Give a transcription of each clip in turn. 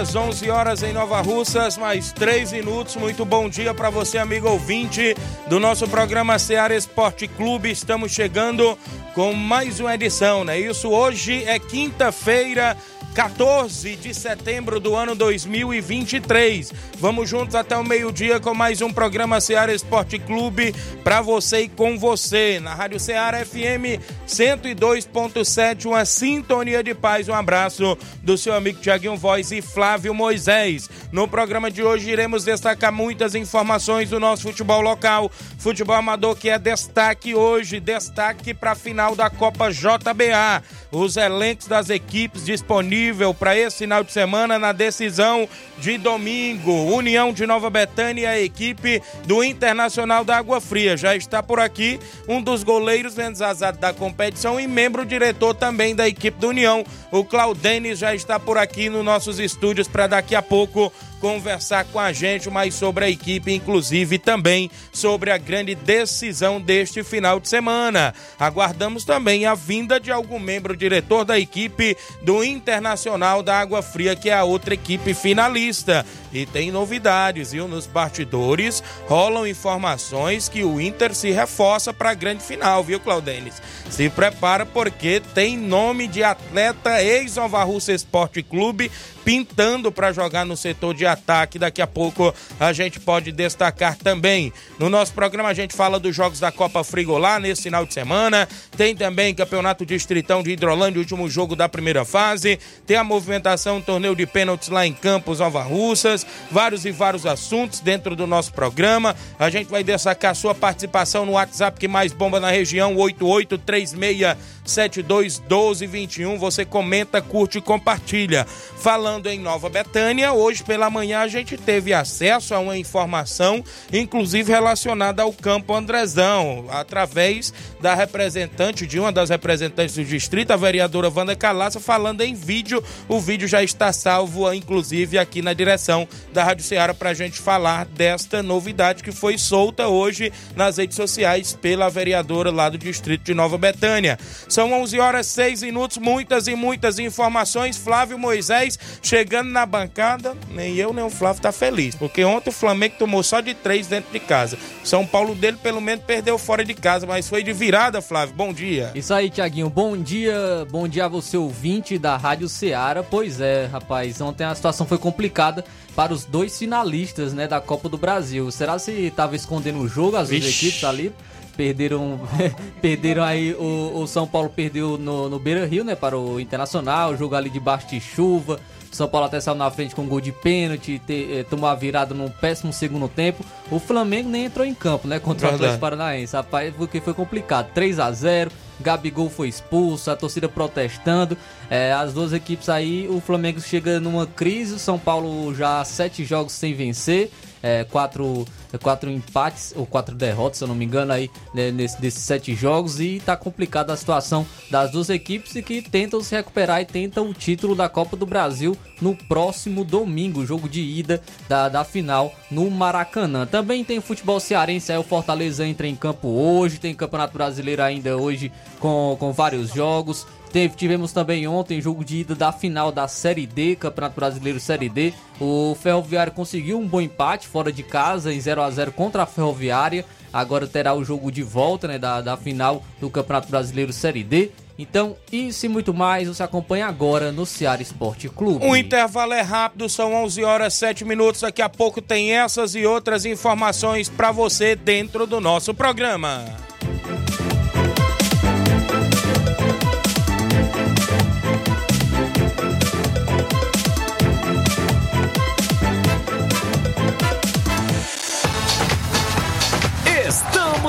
11 horas, 11 horas em Nova Russas, mais 3 minutos. Muito bom dia para você, amigo ouvinte do nosso programa Seara Esporte Clube. Estamos chegando com mais uma edição, né? Isso hoje é quinta-feira, 14 de setembro do ano 2023. Vamos juntos até o meio-dia com mais um programa Seara Esporte Clube para você e com você na Rádio Seara FM 102.7, uma sintonia de paz. Um abraço do seu amigo Tiaguinho Voz e Flávio Moisés. No programa de hoje iremos destacar muitas informações do nosso futebol local, futebol amador que é destaque hoje, destaque para a final da Copa JBA. Os elencos das equipes disponíveis para esse final de semana na decisão de domingo. União de Nova Betânia, a equipe do Internacional da Água Fria. Já está por aqui um dos goleiros menos azados da competição e membro diretor também da equipe do União. O Claudenis já está por aqui nos nossos estúdios para daqui a pouco conversar com a gente mais sobre a equipe, inclusive também sobre a grande decisão deste final de semana. Aguardamos também a vinda de algum membro diretor da equipe do Internacional da Água Fria, que é a outra equipe finalista. E tem novidades, viu? Nos bastidores rolam informações que o Inter se reforça para a grande final, viu, Claudenis? Se prepara porque tem nome de atleta ex-Nova Russa Esporte Clube pintando para jogar no setor de ataque. Daqui a pouco a gente pode destacar também. No nosso programa a gente fala dos jogos da Copa Frigolá nesse final de semana. Tem também Campeonato Distritão de Hidrolândia, último jogo da primeira fase. Tem a movimentação, torneio de pênaltis lá em Campos, Nova Russas. Vários e vários assuntos dentro do nosso programa. A gente vai destacar a sua participação no WhatsApp que mais bomba na região, 8836 721221. Você comenta, curte e compartilha. Falando em Nova Betânia, hoje pela manhã a gente teve acesso a uma informação, inclusive relacionada ao Campo Andrezão, através da representante, de uma das representantes do distrito, a vereadora Wanda Calaça, falando em vídeo. O vídeo já está salvo, inclusive, aqui na direção da Rádio Ceará, para a gente falar desta novidade que foi solta hoje nas redes sociais pela vereadora lá do distrito de Nova Betânia. São 11 horas 6 minutos, muitas e muitas informações. Flávio Moisés chegando na bancada, nem eu nem o Flávio tá feliz, porque ontem o Flamengo tomou só de três dentro de casa. São Paulo dele pelo menos perdeu fora de casa, mas foi de virada, Flávio. Bom dia. Isso aí, Tiaguinho. Bom dia, bom dia a você ouvinte da Rádio Ceará. Pois é, rapaz, ontem a situação foi complicada para os dois finalistas, né, da Copa do Brasil. Será se estava escondendo o jogo as duas equipes ali? Perderam perderam aí o, o, São Paulo perdeu no, no Beira Rio né para o Internacional jogo ali debaixo de chuva São Paulo até saiu na frente com um gol de pênalti te, eh, tomou a virada num péssimo segundo tempo o Flamengo nem entrou em campo né contra Verdade. o Atlético Paranaense rapaz porque foi complicado 3 a 0 Gabigol foi expulso, a torcida protestando. É, as duas equipes aí, o Flamengo chega numa crise, o São Paulo já sete jogos sem vencer é, quatro, quatro empates ou quatro derrotas, se eu não me engano, aí né, nesse, desses sete jogos e tá complicada a situação das duas equipes e que tentam se recuperar e tentam o título da Copa do Brasil no próximo domingo, jogo de ida da, da final no Maracanã. Também tem futebol cearense, aí o Fortaleza entra em campo hoje, tem Campeonato Brasileiro ainda hoje com, com vários jogos. Teve, tivemos também ontem jogo de ida da final da Série D, Campeonato Brasileiro Série D. O Ferroviário conseguiu um bom empate fora de casa em 0 a 0 contra a Ferroviária. Agora terá o jogo de volta né, da, da final do Campeonato Brasileiro Série D. Então, isso e muito mais você acompanha agora no Ceará Esporte Clube. O intervalo é rápido, são 11 horas 7 minutos. Daqui a pouco tem essas e outras informações para você dentro do nosso programa.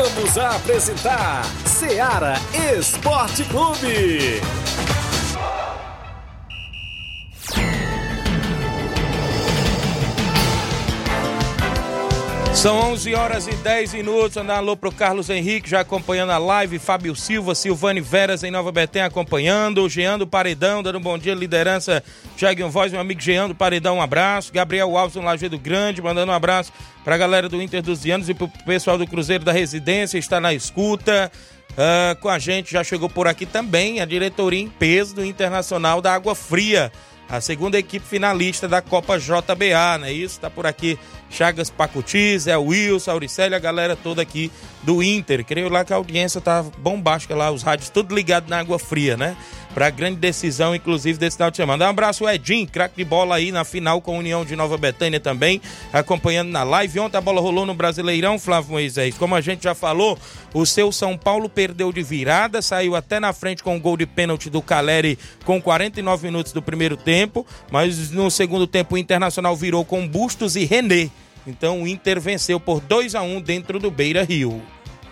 Voltamos a apresentar Seara Esporte Clube. São 11 horas e 10 minutos. Andar alô pro Carlos Henrique, já acompanhando a live. Fábio Silva, Silvane Veras em Nova Betém acompanhando. Jean do Paredão, dando um bom dia. Liderança, Jaguinho Voz, meu amigo Jean do Paredão, um abraço. Gabriel Alves, Lajeado Grande, mandando um abraço pra galera do Inter dos Anos e pro pessoal do Cruzeiro da Residência, está na escuta. Ah, com a gente já chegou por aqui também a diretoria em peso do Internacional da Água Fria a segunda equipe finalista da Copa JBA, é isso? Tá por aqui Chagas Pacutis, é o Wilson, Auricélia, a galera toda aqui do Inter. Creio lá que a audiência tá bombástica lá, os rádios tudo ligado na água fria, né? Pra grande decisão, inclusive, desse final de semana. Um abraço, Edinho, craque de bola aí na final com a União de Nova Betânia também, acompanhando na live. Ontem a bola rolou no Brasileirão, Flávio Moisés. Como a gente já falou, o seu São Paulo perdeu de virada, saiu até na frente com o gol de pênalti do Caleri com 49 minutos do primeiro tempo, mas no segundo tempo o Internacional virou com Bustos e René. Então o Inter venceu por 2 a 1 dentro do Beira Rio.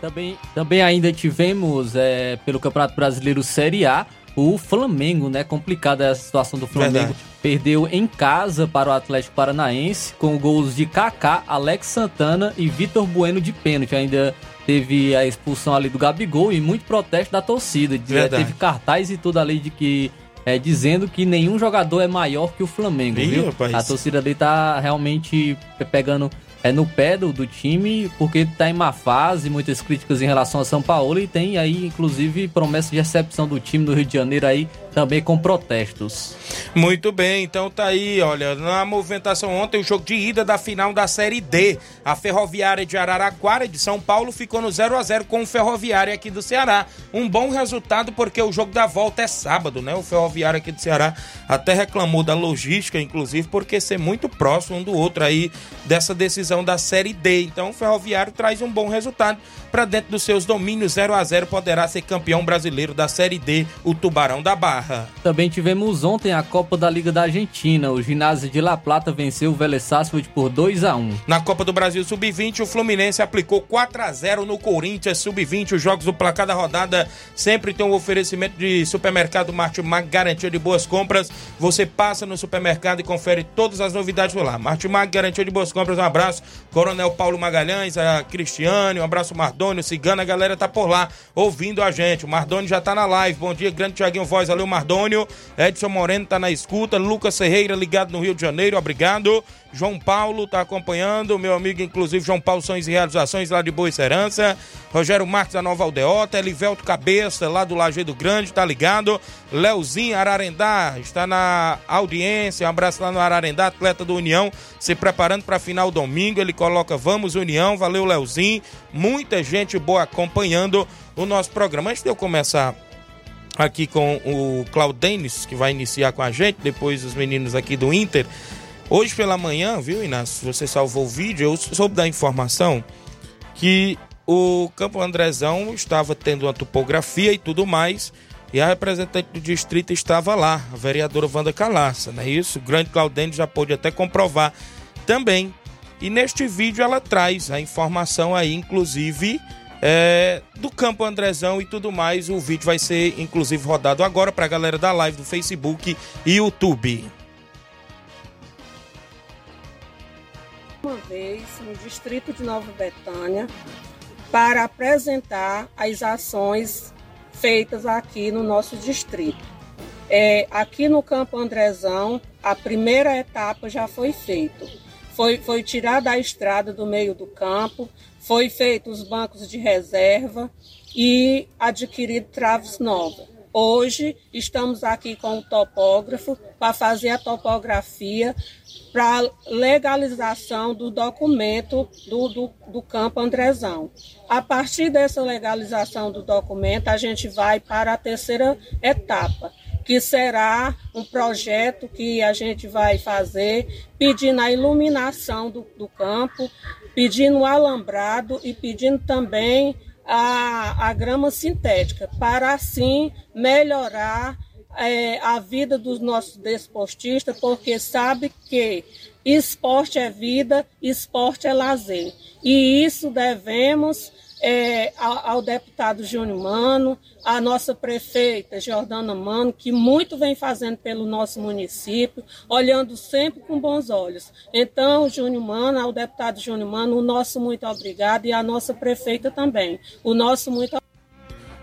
Também, também ainda tivemos é, pelo Campeonato Brasileiro Série A o Flamengo, né? Complicada a situação do Flamengo. Verdade. Perdeu em casa para o Atlético Paranaense com gols de Kaká, Alex Santana e Vitor Bueno de pênalti. Ainda teve a expulsão ali do Gabigol e muito protesto da torcida. Verdade. Teve cartaz e tudo ali de que é, dizendo que nenhum jogador é maior que o Flamengo, Ih, viu? rapaz. A torcida ali tá realmente pegando é, no pé do, do time, porque tá em má fase, muitas críticas em relação a São Paulo e tem aí, inclusive, promessa de recepção do time do Rio de Janeiro aí também com protestos. Muito bem, então tá aí, olha, na movimentação ontem, o jogo de ida da final da Série D. A Ferroviária de Araraquara de São Paulo ficou no 0 a 0 com o Ferroviária aqui do Ceará. Um bom resultado porque o jogo da volta é sábado, né? O Ferroviário aqui do Ceará até reclamou da logística, inclusive, porque ser muito próximo um do outro aí dessa decisão da Série D. Então o Ferroviário traz um bom resultado. Para dentro dos seus domínios 0 a 0 poderá ser campeão brasileiro da Série D, o Tubarão da Barra. Também tivemos ontem a Copa da Liga da Argentina. O ginásio de La Plata venceu o Vélez Sarsfield por 2 a 1. Na Copa do Brasil Sub-20, o Fluminense aplicou 4 a 0 no Corinthians Sub-20. Os jogos do placar da rodada sempre tem um oferecimento de supermercado Martimag, garantia de boas compras. Você passa no supermercado e confere todas as novidades por lá. Martimag, garantia de boas compras. Um abraço, Coronel Paulo Magalhães, a Cristiane, um abraço, Mardônio, Cigana, a galera tá por lá ouvindo a gente. O Mardônio já tá na live. Bom dia, grande Tiaguinho Voz, valeu, Mardônio. Edson Moreno tá na escuta. Lucas Ferreira ligado no Rio de Janeiro, obrigado. João Paulo tá acompanhando, meu amigo, inclusive, João Paulo Sões e Realizações lá de Boa Serança. Rogério Marques da Nova Aldeota, Elivelto Cabeça lá do Lajeado Grande, tá ligado. Leozinho Ararendá está na audiência, um abraço lá no Ararendá, atleta do União, se preparando para final domingo. Ele coloca Vamos União, valeu Leozinho. Muita gente boa acompanhando o nosso programa. Antes de eu começar aqui com o Claudenis, que vai iniciar com a gente, depois os meninos aqui do Inter. Hoje pela manhã, viu, Inácio? Você salvou o vídeo, eu soube da informação que o Campo Andrezão estava tendo uma topografia e tudo mais, e a representante do distrito estava lá, a vereadora Wanda Calaça, não é isso? O grande Claudênio já pôde até comprovar também. E neste vídeo ela traz a informação aí, inclusive, é, do Campo Andrezão e tudo mais. O vídeo vai ser, inclusive, rodado agora para a galera da live do Facebook e YouTube. Uma vez no distrito de Nova Betânia para apresentar as ações feitas aqui no nosso distrito. É, aqui no Campo Andrezão, a primeira etapa já foi feita. Foi, foi tirada a estrada do meio do campo, foi feito os bancos de reserva e adquirido traves novas. Hoje estamos aqui com o topógrafo para fazer a topografia para legalização do documento do, do, do, campo Andrezão. A partir dessa legalização do documento, a gente vai para a terceira etapa, que será um projeto que a gente vai fazer pedindo a iluminação do, do campo, pedindo o alambrado e pedindo também a, a grama sintética, para assim melhorar é, a vida dos nossos desportistas, porque sabe que esporte é vida, esporte é lazer. E isso devemos é, ao, ao, deputado Júnior Mano, à nossa prefeita Jordana Mano, que muito vem fazendo pelo nosso município, olhando sempre com bons olhos. Então, Júnior Mano, ao deputado Júnior Mano, o nosso muito obrigado e à nossa prefeita também. O nosso muito obrigado.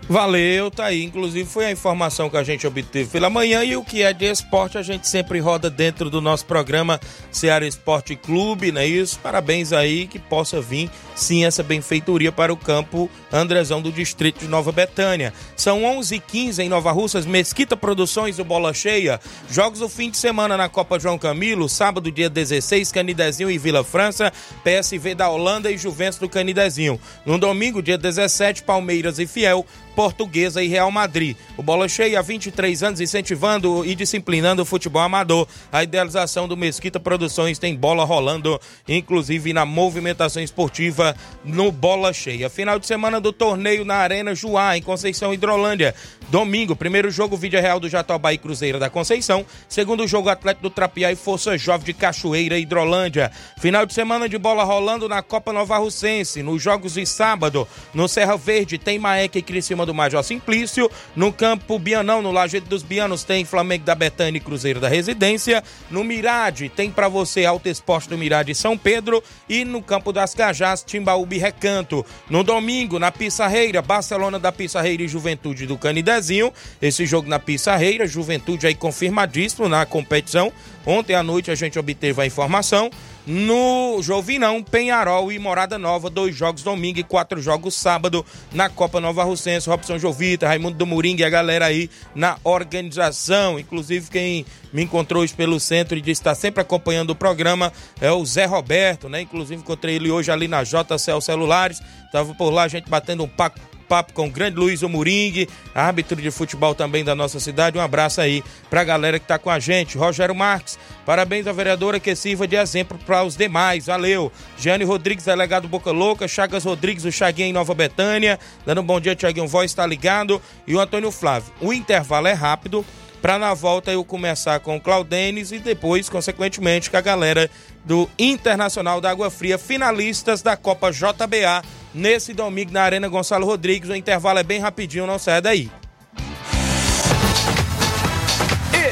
Valeu, tá aí. Inclusive foi a informação que a gente obteve pela manhã e o que é de esporte a gente sempre roda dentro do nosso programa Ceará Esporte Clube, não é isso? Parabéns aí que possa vir sim essa benfeitoria para o campo Andrezão do distrito de Nova Betânia. São 11h15 em Nova Russas, Mesquita Produções do Bola Cheia. Jogos do fim de semana na Copa João Camilo, sábado dia 16, Canidezinho e Vila França, PSV da Holanda e Juventus do Canidezinho. No domingo, dia 17, Palmeiras e Fiel. Portuguesa e Real Madrid. O Bola Cheia há 23 anos incentivando e disciplinando o futebol amador. A idealização do Mesquita Produções tem bola rolando, inclusive na movimentação esportiva no Bola Cheia. Final de semana do torneio na Arena Juá, em Conceição Hidrolândia. Domingo, primeiro jogo Vídeo Real do Jatobá e Cruzeiro da Conceição. Segundo jogo Atlético do Trapiá e Força Jovem de Cachoeira Hidrolândia. Final de semana de bola rolando na Copa Nova Russense. Nos jogos de sábado, no Serra Verde, tem Maek e Criciúma do Major Simplício. No campo Bianão, no Lajeito dos Bianos, tem Flamengo da Betânia e Cruzeiro da Residência. No Mirade, tem para você Alto Esporte do Mirade São Pedro. E no campo das Cajás, Timbaúba e Recanto. No domingo, na Pissarreira, Barcelona da Pissarreira e Juventude do Canidezinho. Esse jogo na Pissarreira, Juventude aí confirmadíssimo na competição. Ontem à noite a gente obteve a informação. No Jovinão, Penharol e Morada Nova, dois jogos domingo e quatro jogos sábado na Copa Nova Russense. Robson Jovita, Raimundo do Moringa e a galera aí na organização. Inclusive, quem me encontrou hoje pelo centro e disse está sempre acompanhando o programa é o Zé Roberto, né? Inclusive, encontrei ele hoje ali na JCL Celulares. Tava por lá, a gente batendo um papo bate-papo com o grande Luiz Umuringue, árbitro de futebol também da nossa cidade. Um abraço aí pra galera que tá com a gente. Rogério Marques, parabéns à vereadora que sirva de exemplo para os demais. Valeu. Giane Rodrigues, delegado Boca Louca. Chagas Rodrigues, o Chaguinha em Nova Betânia. Dando um bom dia, Tiaguinho Voz, tá ligado. E o Antônio Flávio. O intervalo é rápido para na volta eu começar com o Claudenes e depois, consequentemente, com a galera do Internacional da Água Fria, finalistas da Copa JBA, nesse domingo na Arena Gonçalo Rodrigues. O intervalo é bem rapidinho, não sai daí.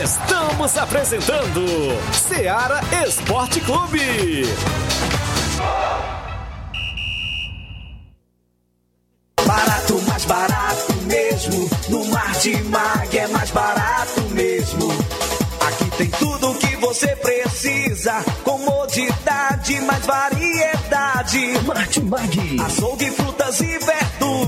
Estamos apresentando Seara Esporte Clube. Barato, mais Martimag. Açougue, frutas e verduras.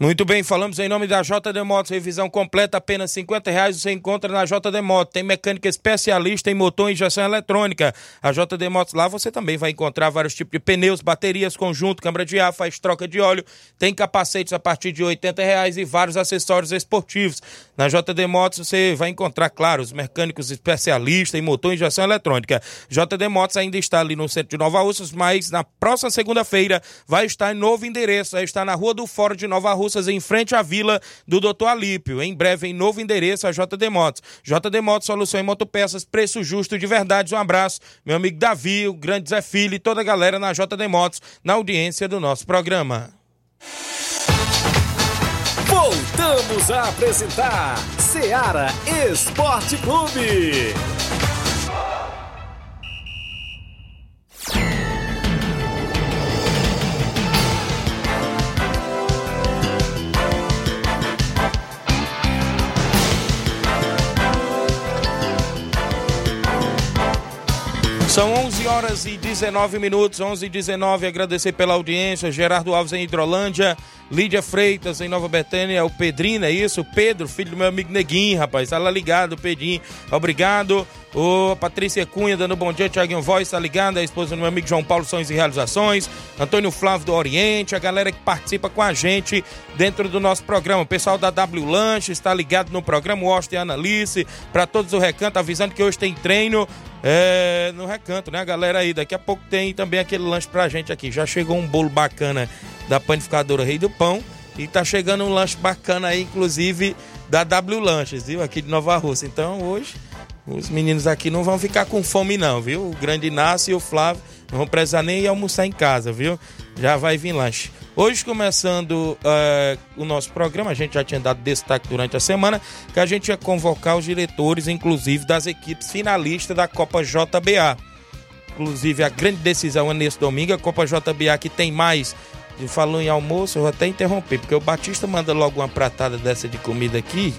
Muito bem, falamos em nome da JD Motos, revisão completa, apenas 50 reais você encontra na JD Motos. Tem mecânica especialista em motor e injeção eletrônica. A JD Motos lá você também vai encontrar vários tipos de pneus, baterias, conjunto, câmara de ar, faz troca de óleo, tem capacetes a partir de 80 reais e vários acessórios esportivos. Na JD Motos você vai encontrar, claro, os mecânicos especialistas em motor e injeção eletrônica. JD Motos ainda está ali no centro de Nova Russas, mas na próxima segunda-feira vai estar em novo endereço, vai estar na Rua do Fórum de Nova Russas em frente à vila do Dr. Alípio. Em breve, em novo endereço, a JD Motos. JD Motos, solução em motopeças, preço justo de verdade. Um abraço, meu amigo Davi, o grande Zé Filho e toda a galera na JD Motos, na audiência do nosso programa. Voltamos a apresentar Seara Esporte Clube. São 11 horas e 19 minutos, 11 e 19. Agradecer pela audiência. Gerardo Alves em Hidrolândia, Lídia Freitas em Nova Betânia, o Pedrinho, é isso? Pedro, filho do meu amigo Neguinho, rapaz. Tá lá ligado, Pedrinho. Obrigado. Ô, Patrícia Cunha dando bom dia, Tiaguinho Voz, tá ligado? A esposa do meu amigo João Paulo Sonhos e Realizações. Antônio Flávio do Oriente, a galera que participa com a gente dentro do nosso programa. O pessoal da W Lanche está ligado no programa, o Austin e Analice, para todos o recanto, avisando que hoje tem treino é, no recanto, né, galera aí? Daqui a pouco tem também aquele lanche pra gente aqui. Já chegou um bolo bacana da panificadora Rei do Pão. E tá chegando um lanche bacana aí, inclusive, da W Lanches, viu? Aqui de Nova Rússia. Então, hoje, os meninos aqui não vão ficar com fome, não, viu? O grande Inácio e o Flávio não vão precisar nem almoçar em casa, viu? Já vai vir lanche. Hoje, começando uh, o nosso programa, a gente já tinha dado destaque durante a semana, que a gente ia convocar os diretores, inclusive, das equipes finalistas da Copa JBA. Inclusive, a grande decisão é nesse domingo, a Copa JBA que tem mais. E falou em almoço, eu vou até interromper, porque o Batista manda logo uma pratada dessa de comida aqui,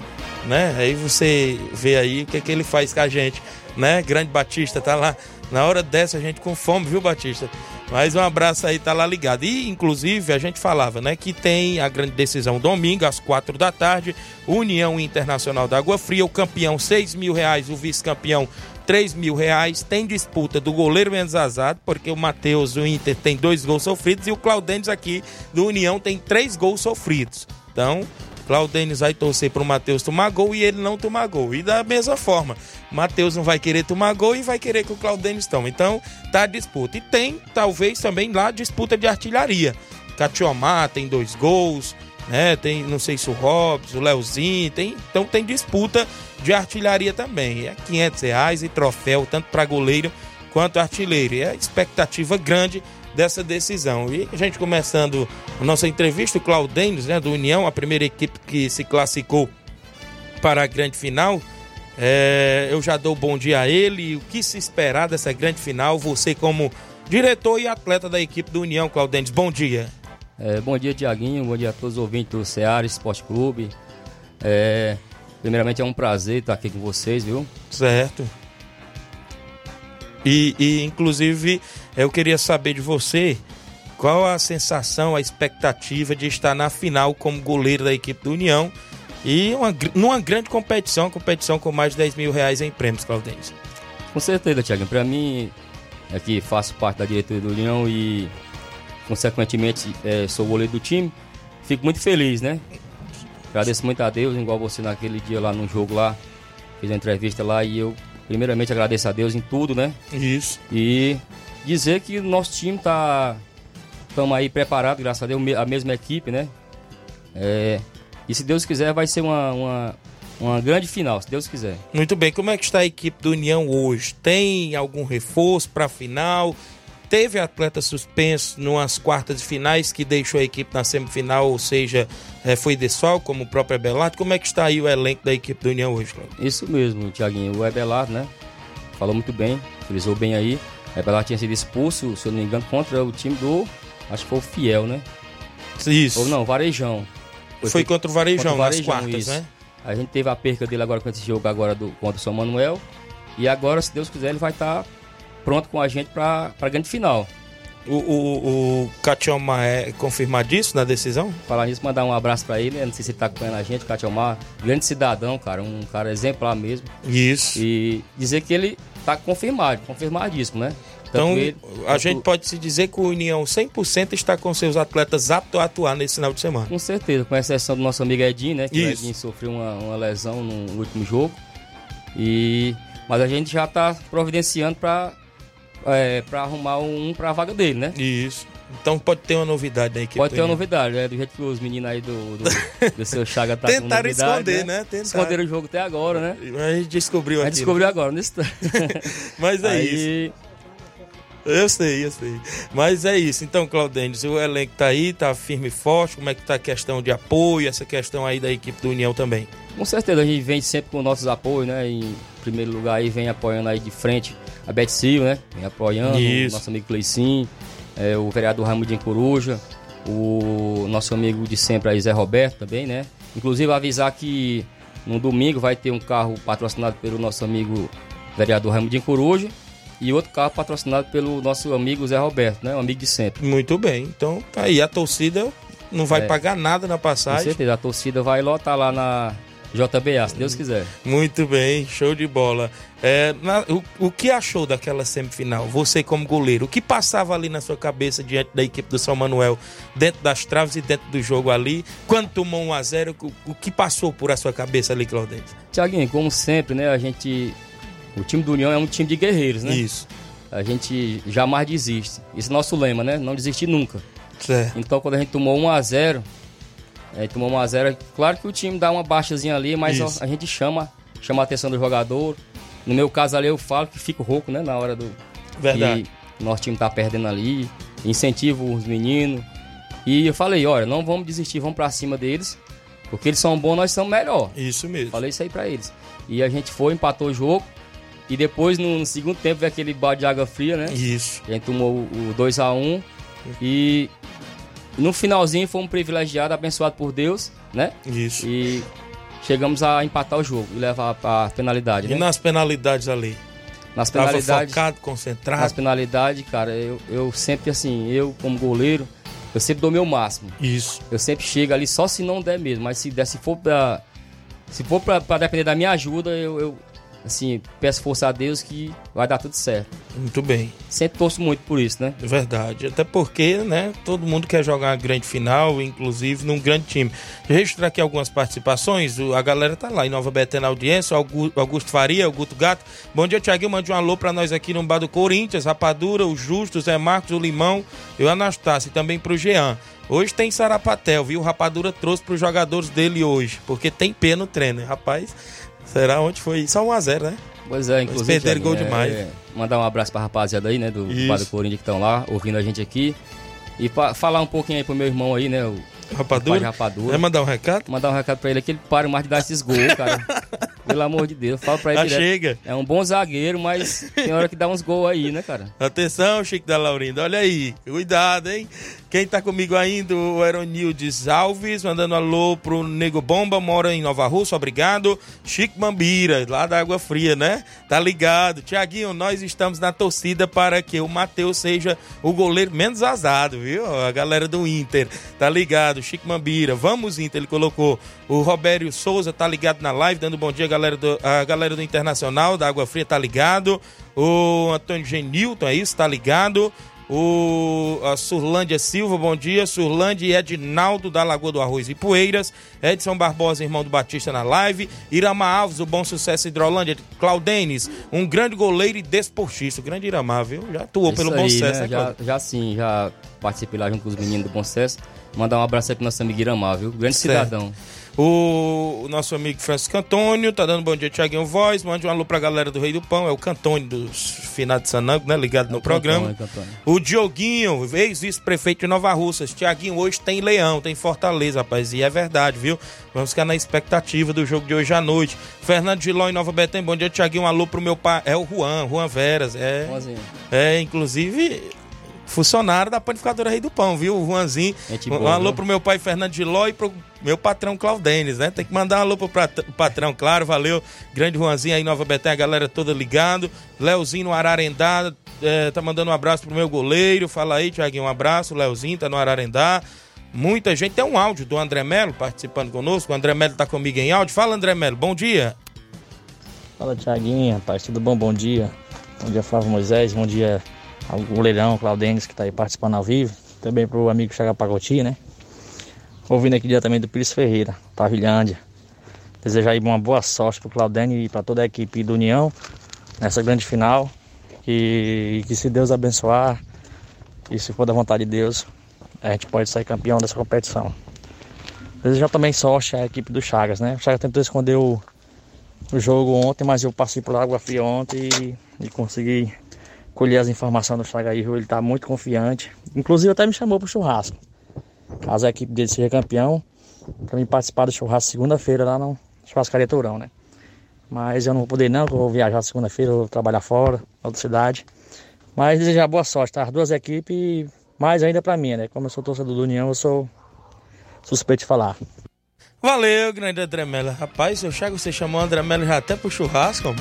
né? Aí você vê aí o que, é que ele faz com a gente, né? Grande Batista, tá lá. Na hora dessa, a gente com fome, viu, Batista? Mas um abraço aí, tá lá ligado. E, inclusive, a gente falava, né, que tem a grande decisão domingo, às quatro da tarde, União Internacional da Água Fria, o campeão, seis mil reais, o vice-campeão, 3 mil reais. Tem disputa do goleiro menos azado, porque o Matheus do Inter tem dois gols sofridos e o Claudênis aqui do União tem três gols sofridos. Então, Claudênis vai torcer para o Matheus tomar gol e ele não tomar gol. E da mesma forma, o Matheus não vai querer tomar gol e vai querer que o Claudênis tome. Então, tá a disputa. E tem, talvez, também lá disputa de artilharia. Catiomar tem dois gols, né? Tem, não sei se o Robson, o Leozinho, tem, então tem disputa de artilharia também. É 500 reais e troféu, tanto para goleiro quanto artilheiro. E é expectativa grande dessa decisão. E a gente começando a nossa entrevista, o Claudênis, né, do União, a primeira equipe que se classificou para a grande final. É, eu já dou bom dia a ele. O que se esperar dessa grande final? Você, como diretor e atleta da equipe do União, Claudênis, bom dia. É, bom dia, Tiaguinho. Bom dia a todos os ouvintes do Ceará Esporte Clube. É, primeiramente é um prazer estar aqui com vocês, viu? Certo. E, e, inclusive eu queria saber de você qual a sensação, a expectativa de estar na final como goleiro da equipe do União e uma, numa grande competição, competição com mais de 10 mil reais em prêmios, Claudêncio. Com certeza, Thiago. Para mim, é faço parte da diretoria do União e, consequentemente, é, sou goleiro do time, fico muito feliz, né? Agradeço muito a Deus, igual você naquele dia lá no jogo lá, fiz uma entrevista lá e eu, primeiramente, agradeço a Deus em tudo, né? Isso. E dizer que o nosso time tá. Estamos aí preparados, graças a Deus, a mesma equipe, né? É, e se Deus quiser, vai ser uma, uma, uma grande final, se Deus quiser. Muito bem. Como é que está a equipe do União hoje? Tem algum reforço para a final? Teve atleta suspenso numas quartas de finais que deixou a equipe na semifinal, ou seja, é, foi desfalco, como o próprio Ebelardo. Como é que está aí o elenco da equipe do União hoje, Cláudio? Isso mesmo, Tiaguinho. O Ebelardo, né? Falou muito bem, frisou bem aí. O Ebelardo tinha sido expulso, se eu não me engano, contra o time do. Acho que foi o Fiel, né? Isso. Ou não, Varejão. Foi, foi contra o Varejão, contra o Varejão nas quartas, isso. né? A gente teve a perca dele agora com esse jogo agora do, contra o São Manuel. E agora, se Deus quiser, ele vai estar tá pronto com a gente para a grande final. O, o, o Catiomar é confirmadíssimo na decisão? Falar nisso, mandar um abraço para ele, né? Não sei se ele tá acompanhando a gente, o Catiomar, grande cidadão, cara, um cara exemplar mesmo. Isso. E dizer que ele tá confirmado, confirmadíssimo, né? Então, ele, a gente pode se dizer que o União 100% está com seus atletas aptos a atuar nesse final de semana. Com certeza, com exceção do nosso amigo Edinho, né? Que Edinho sofreu uma, uma lesão no último jogo. E... Mas a gente já está providenciando para é, para arrumar um para a vaga dele, né? Isso. Então pode ter uma novidade aí. Pode ter uma novidade, né? Do jeito que os meninos aí do, do, do seu Chaga tá Tentaram esconder, né? né? Tentaram. Esconderam o jogo até agora, né? A gente descobriu aqui. A gente descobriu né? agora, nesse Mas é aí... isso. Eu sei, eu sei. Mas é isso. Então, Claudênio, o elenco tá aí, tá firme e forte. Como é que tá a questão de apoio, essa questão aí da equipe do União também? Com certeza, a gente vem sempre com nossos apoios, né? Em primeiro lugar aí vem apoiando aí de frente a Betsil, né? Vem apoiando, Isso. nosso amigo Cleicim, é, o vereador Ramudinho Coruja, o nosso amigo de sempre aí, Zé Roberto também, né? Inclusive avisar que no domingo vai ter um carro patrocinado pelo nosso amigo vereador Ramudinho Coruja e outro carro patrocinado pelo nosso amigo Zé Roberto, né? Um amigo de sempre. Muito bem. Então tá aí, a torcida não vai é, pagar nada na passagem. Com certeza, a torcida vai lotar lá na JBA, se Deus quiser. Muito bem, show de bola. É, na, o, o que achou daquela semifinal? Você como goleiro, o que passava ali na sua cabeça diante da equipe do São Manuel, dentro das traves e dentro do jogo ali? Quando tomou 1 a 0 o, o que passou por a sua cabeça ali, Claudete? Tiaguinho, como sempre, né, a gente... O time do União é um time de guerreiros, né? Isso. A gente jamais desiste. Esse é o nosso lema, né? Não desistir nunca. Certo. Então, quando a gente tomou 1 a 0 é, tomou 1x0. Claro que o time dá uma baixazinha ali, mas a, a, gente chama, chama a atenção do jogador. No meu caso ali eu falo que fico rouco, né? Na hora do. Verdade. Que nosso time tá perdendo ali. Incentivo os meninos. E eu falei, olha, não vamos desistir, vamos pra cima deles. Porque eles são bons, nós somos melhor. Isso mesmo. Falei isso aí pra eles. E a gente foi, empatou o jogo. E depois, no, no segundo tempo, veio aquele balde de água fria, né? Isso. A gente tomou o 2x1. E no finalzinho fomos privilegiados, abençoados por Deus, né? Isso. E chegamos a empatar o jogo e levar a penalidade. E né? nas penalidades ali? Nas penalidades. Tava focado, concentrado. Nas penalidades, cara, eu, eu sempre assim, eu como goleiro, eu sempre dou meu máximo. Isso. Eu sempre chego ali só se não der mesmo, mas se der, se for pra. Se for pra, pra depender da minha ajuda, eu, eu, assim, peço força a Deus que vai dar tudo certo. Muito bem. Sempre torço muito por isso, né? É verdade. Até porque, né, todo mundo quer jogar uma grande final, inclusive num grande time. Registrar aqui algumas participações. A galera tá lá em Nova Betânia na audiência. Augusto Faria, o Guto Gato. Bom dia, Tiaguinho. Mande um alô pra nós aqui no bar do Corinthians, Rapadura, o Justo, Zé Marcos, o Limão e o Anastácio. E também pro Jean. Hoje tem Sarapatel, viu? O Rapadura trouxe pros jogadores dele hoje, porque tem pé no treino. Rapaz, Será onde foi? Só 1x0, né? Pois é, inclusive. Mas perderam gol é, demais. É, mandar um abraço pra rapaziada aí, né? Do Padre Corinthians que estão lá, ouvindo a gente aqui. E pra falar um pouquinho aí pro meu irmão aí, né? O Rapadura. Rapadura. Vai mandar um recado? Mandar um recado pra ele que ele para mais de dar esses gols, cara. Pelo amor de Deus, fala pra ele Já direto. chega. É um bom zagueiro, mas tem hora que dá uns gols aí, né, cara? Atenção, Chico da Laurinda. Olha aí. Cuidado, hein? Quem tá comigo ainda, o Aeronildes Alves, mandando alô pro Nego Bomba, mora em Nova Rússia, obrigado. Chico Mambira, lá da Água Fria, né? Tá ligado. Tiaguinho, nós estamos na torcida para que o Matheus seja o goleiro menos azado, viu? A galera do Inter, tá ligado. Chico Mambira, vamos Inter, ele colocou. O Robério Souza tá ligado na live, dando bom dia, galera do, a galera do Internacional, da Água Fria, tá ligado. O Antônio Genilton, é isso, tá ligado. O a Surlândia Silva, bom dia. Surlândia e Edinaldo da Lagoa do Arroz e Poeiras. Edson Barbosa, irmão do Batista na live. Irama Alves, o Bom Sucesso Hidrolândia. Claudenes, um grande goleiro e desportista. O grande Irama, viu? Já atuou pelo Isso Bom aí, Sucesso, né? né, já, já sim, já participei lá junto com os meninos do Bom Sucesso. Mandar um abraço aí pro nosso amigo Iramar, viu? Grande Certo. cidadão. O, o nosso amigo Francisco Antônio tá dando bom dia, Tiaguinho Voz. Mande um alô pra galera do Rei do Pão. É o Cantônio dos Finados de Sanango, né? Ligado no programa. Cantônio. O Dioguinho, ex-vice-prefeito de Nova Russas. Tiaguinho, hoje tem Leão, tem Fortaleza, rapaz. E é verdade, viu? Vamos ficar na expectativa do jogo de hoje à noite. Fernando Giló em Nova Betânia. Bom dia, Tiaguinho. Um alô pro meu pai. É o Juan, Juan Veras. É, Juanzinho. é inclusive, funcionário da panificadora Rei do Pão, viu? O Juanzinho. Gente um boa, alô viu? pro meu pai Fernando Giló e pro meu patrão Claudenes, né? Tem que mandar um alô pro patrão, claro, valeu. Grande Juanzinho aí, Nova Betânia, a galera toda ligado. Leozinho no Ararendá, é, tá mandando um abraço pro meu goleiro. Fala aí, Tiaguinho, um abraço. Leozinho tá no Ararendá. Muita gente. Tem um áudio do André Melo participando conosco. O André Melo tá comigo em áudio. Fala, André Melo, bom dia. Fala Tiaguinho, rapaz, tudo bom? Bom dia. Bom dia, Flávio Moisés. Bom dia ao goleirão Claudenes que está aí participando ao vivo. Também pro amigo Chaga Pagoti, né? Ouvindo aqui diretamente do Pires Ferreira, Pavilhândia. Desejar aí uma boa sorte pro Claudene e para toda a equipe do União nessa grande final. E que se Deus abençoar e se for da vontade de Deus, a gente pode sair campeão dessa competição. Desejar também sorte à equipe do Chagas, né? O Chagas tentou esconder o, o jogo ontem, mas eu passei por água fria ontem e, e consegui colher as informações do Chaga aí, viu? ele está muito confiante. Inclusive até me chamou pro churrasco. Caso a equipe dele seja campeão, para mim participar do churrasco segunda-feira lá no Churrascaria Tourão, né? Mas eu não vou poder não, eu vou viajar segunda-feira, vou trabalhar fora, outra cidade. Mas desejar boa sorte, tá? As duas equipes mais ainda para mim, né? Como eu sou torcedor do União, eu sou suspeito de falar. Valeu, grande André. Rapaz, eu chego, você chamou o André já até pro churrasco.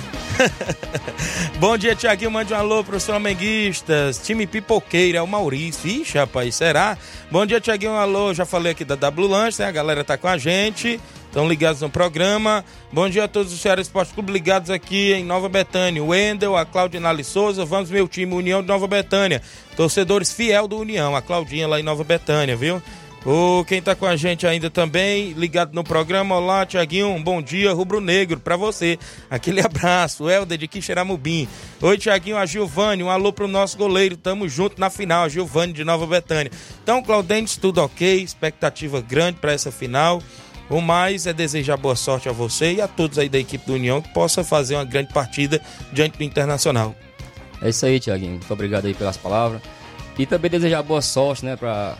Bom dia, Tiaguinho. Mande um alô pros flamenguistas. Time pipoqueira, é o Maurício. Ixi, rapaz, será? Bom dia, Tiaguinho. Um alô. Já falei aqui da W Lanche, né? A galera tá com a gente. Estão ligados no programa. Bom dia a todos os Ceará Esporte Clube ligados aqui em Nova Betânia. O Wendel, a Claudinale Souza. Vamos, meu time, União de Nova Betânia. Torcedores fiel do União. A Claudinha lá em Nova Betânia, viu? O quem tá com a gente ainda também, ligado no programa. Olá, Tiaguinho, bom dia, Rubro Negro, pra você. Aquele abraço, Helder de Quixeramobim. Oi, Tiaguinho, a Gilvane, um alô pro nosso goleiro, tamo junto na final, a Gilvane de Nova Betânia. Então, Claudentes, tudo ok, expectativa grande pra essa final. O mais é desejar boa sorte a você e a todos aí da equipe do União que possa fazer uma grande partida diante do Internacional. É isso aí, Tiaguinho. Muito obrigado aí pelas palavras. E também desejar boa sorte, né, para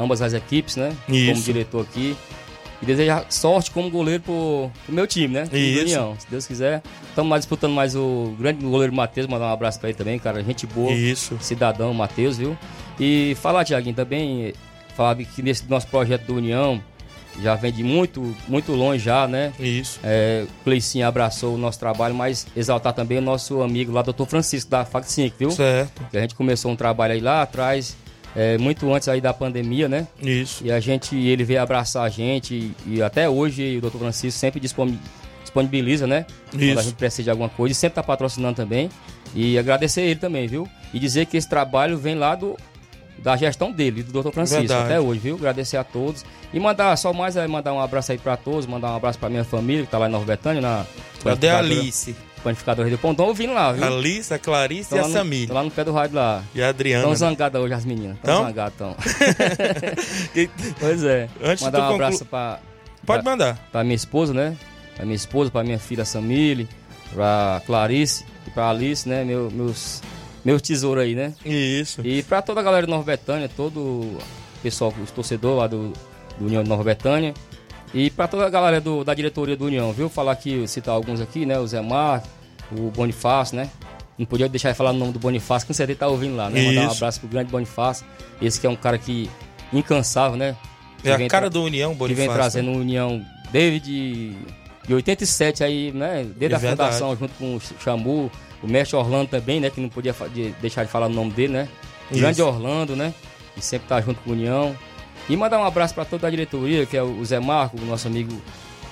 ambas as equipes, né? Isso. Como diretor aqui. E desejar sorte como goleiro pro, pro meu time, né? Isso. União. Se Deus quiser. Estamos disputando mais o grande goleiro Matheus. Mandar um abraço pra ele também, cara. Gente boa. Isso. Cidadão, Matheus, viu? E falar, Tiaguinho, também. Falar que nesse nosso projeto do União já vem de muito, muito longe já, né? Isso. É, o Cleicinho abraçou o nosso trabalho, mas exaltar também o nosso amigo lá, doutor Francisco, da FAC 5, viu? Certo. Que a gente começou um trabalho aí lá atrás, é, muito antes aí da pandemia, né? Isso. E a gente, ele veio abraçar a gente e, e até hoje o doutor Francisco sempre disponi- disponibiliza, né? Quando Isso. a gente precisa de alguma coisa e sempre tá patrocinando também. E agradecer ele também, viu? E dizer que esse trabalho vem lá do, da gestão dele, do doutor Francisco, Verdade. até hoje, viu? Agradecer a todos. E mandar, só mais é mandar um abraço aí pra todos, mandar um abraço pra minha família, que tá lá em Nova Betânia, na Cadê a Alice? Panificadora do Pão. Estão ouvindo lá, viu? A Alice, a Clarice Tão e a Samir. tão lá no pé do rádio lá. E a Adriana. Estão né? zangadas hoje as meninas. Tão? Estão zangadas, estão. E- pois é. Antes mandar um conclu- abraço pra. Pode pra- mandar. Pra minha esposa, né? Pra minha esposa, pra minha filha Samile, pra Clarice e pra Alice, né? Meu, meus, meus tesouros aí, né? Isso. E pra toda a galera de Nova Betânia, todo o pessoal, os torcedores lá do, do União de Nova Betânia. E pra toda a galera do- da diretoria do União, viu? Falar aqui, citar alguns aqui, né? O Zé Mar, o Bonifácio, né? Não podia deixar de falar o nome do Bonifácio, que com certeza tá ouvindo lá, né? Mandar um Isso. abraço pro grande Bonifácio. Esse que é um cara que incansável, né? Que É a cara do União, Que vem Bonifácio. trazendo o União desde de, de 87 aí, né? Desde É a verdade. fundação, junto com o Xamu, o mestre Orlando também, né? Que não podia de- deixar de falar o nome dele, né? O grande Orlando, né? Que sempre tá junto com o União. E mandar um abraço para toda a diretoria, que é o Zé Marco, o nosso amigo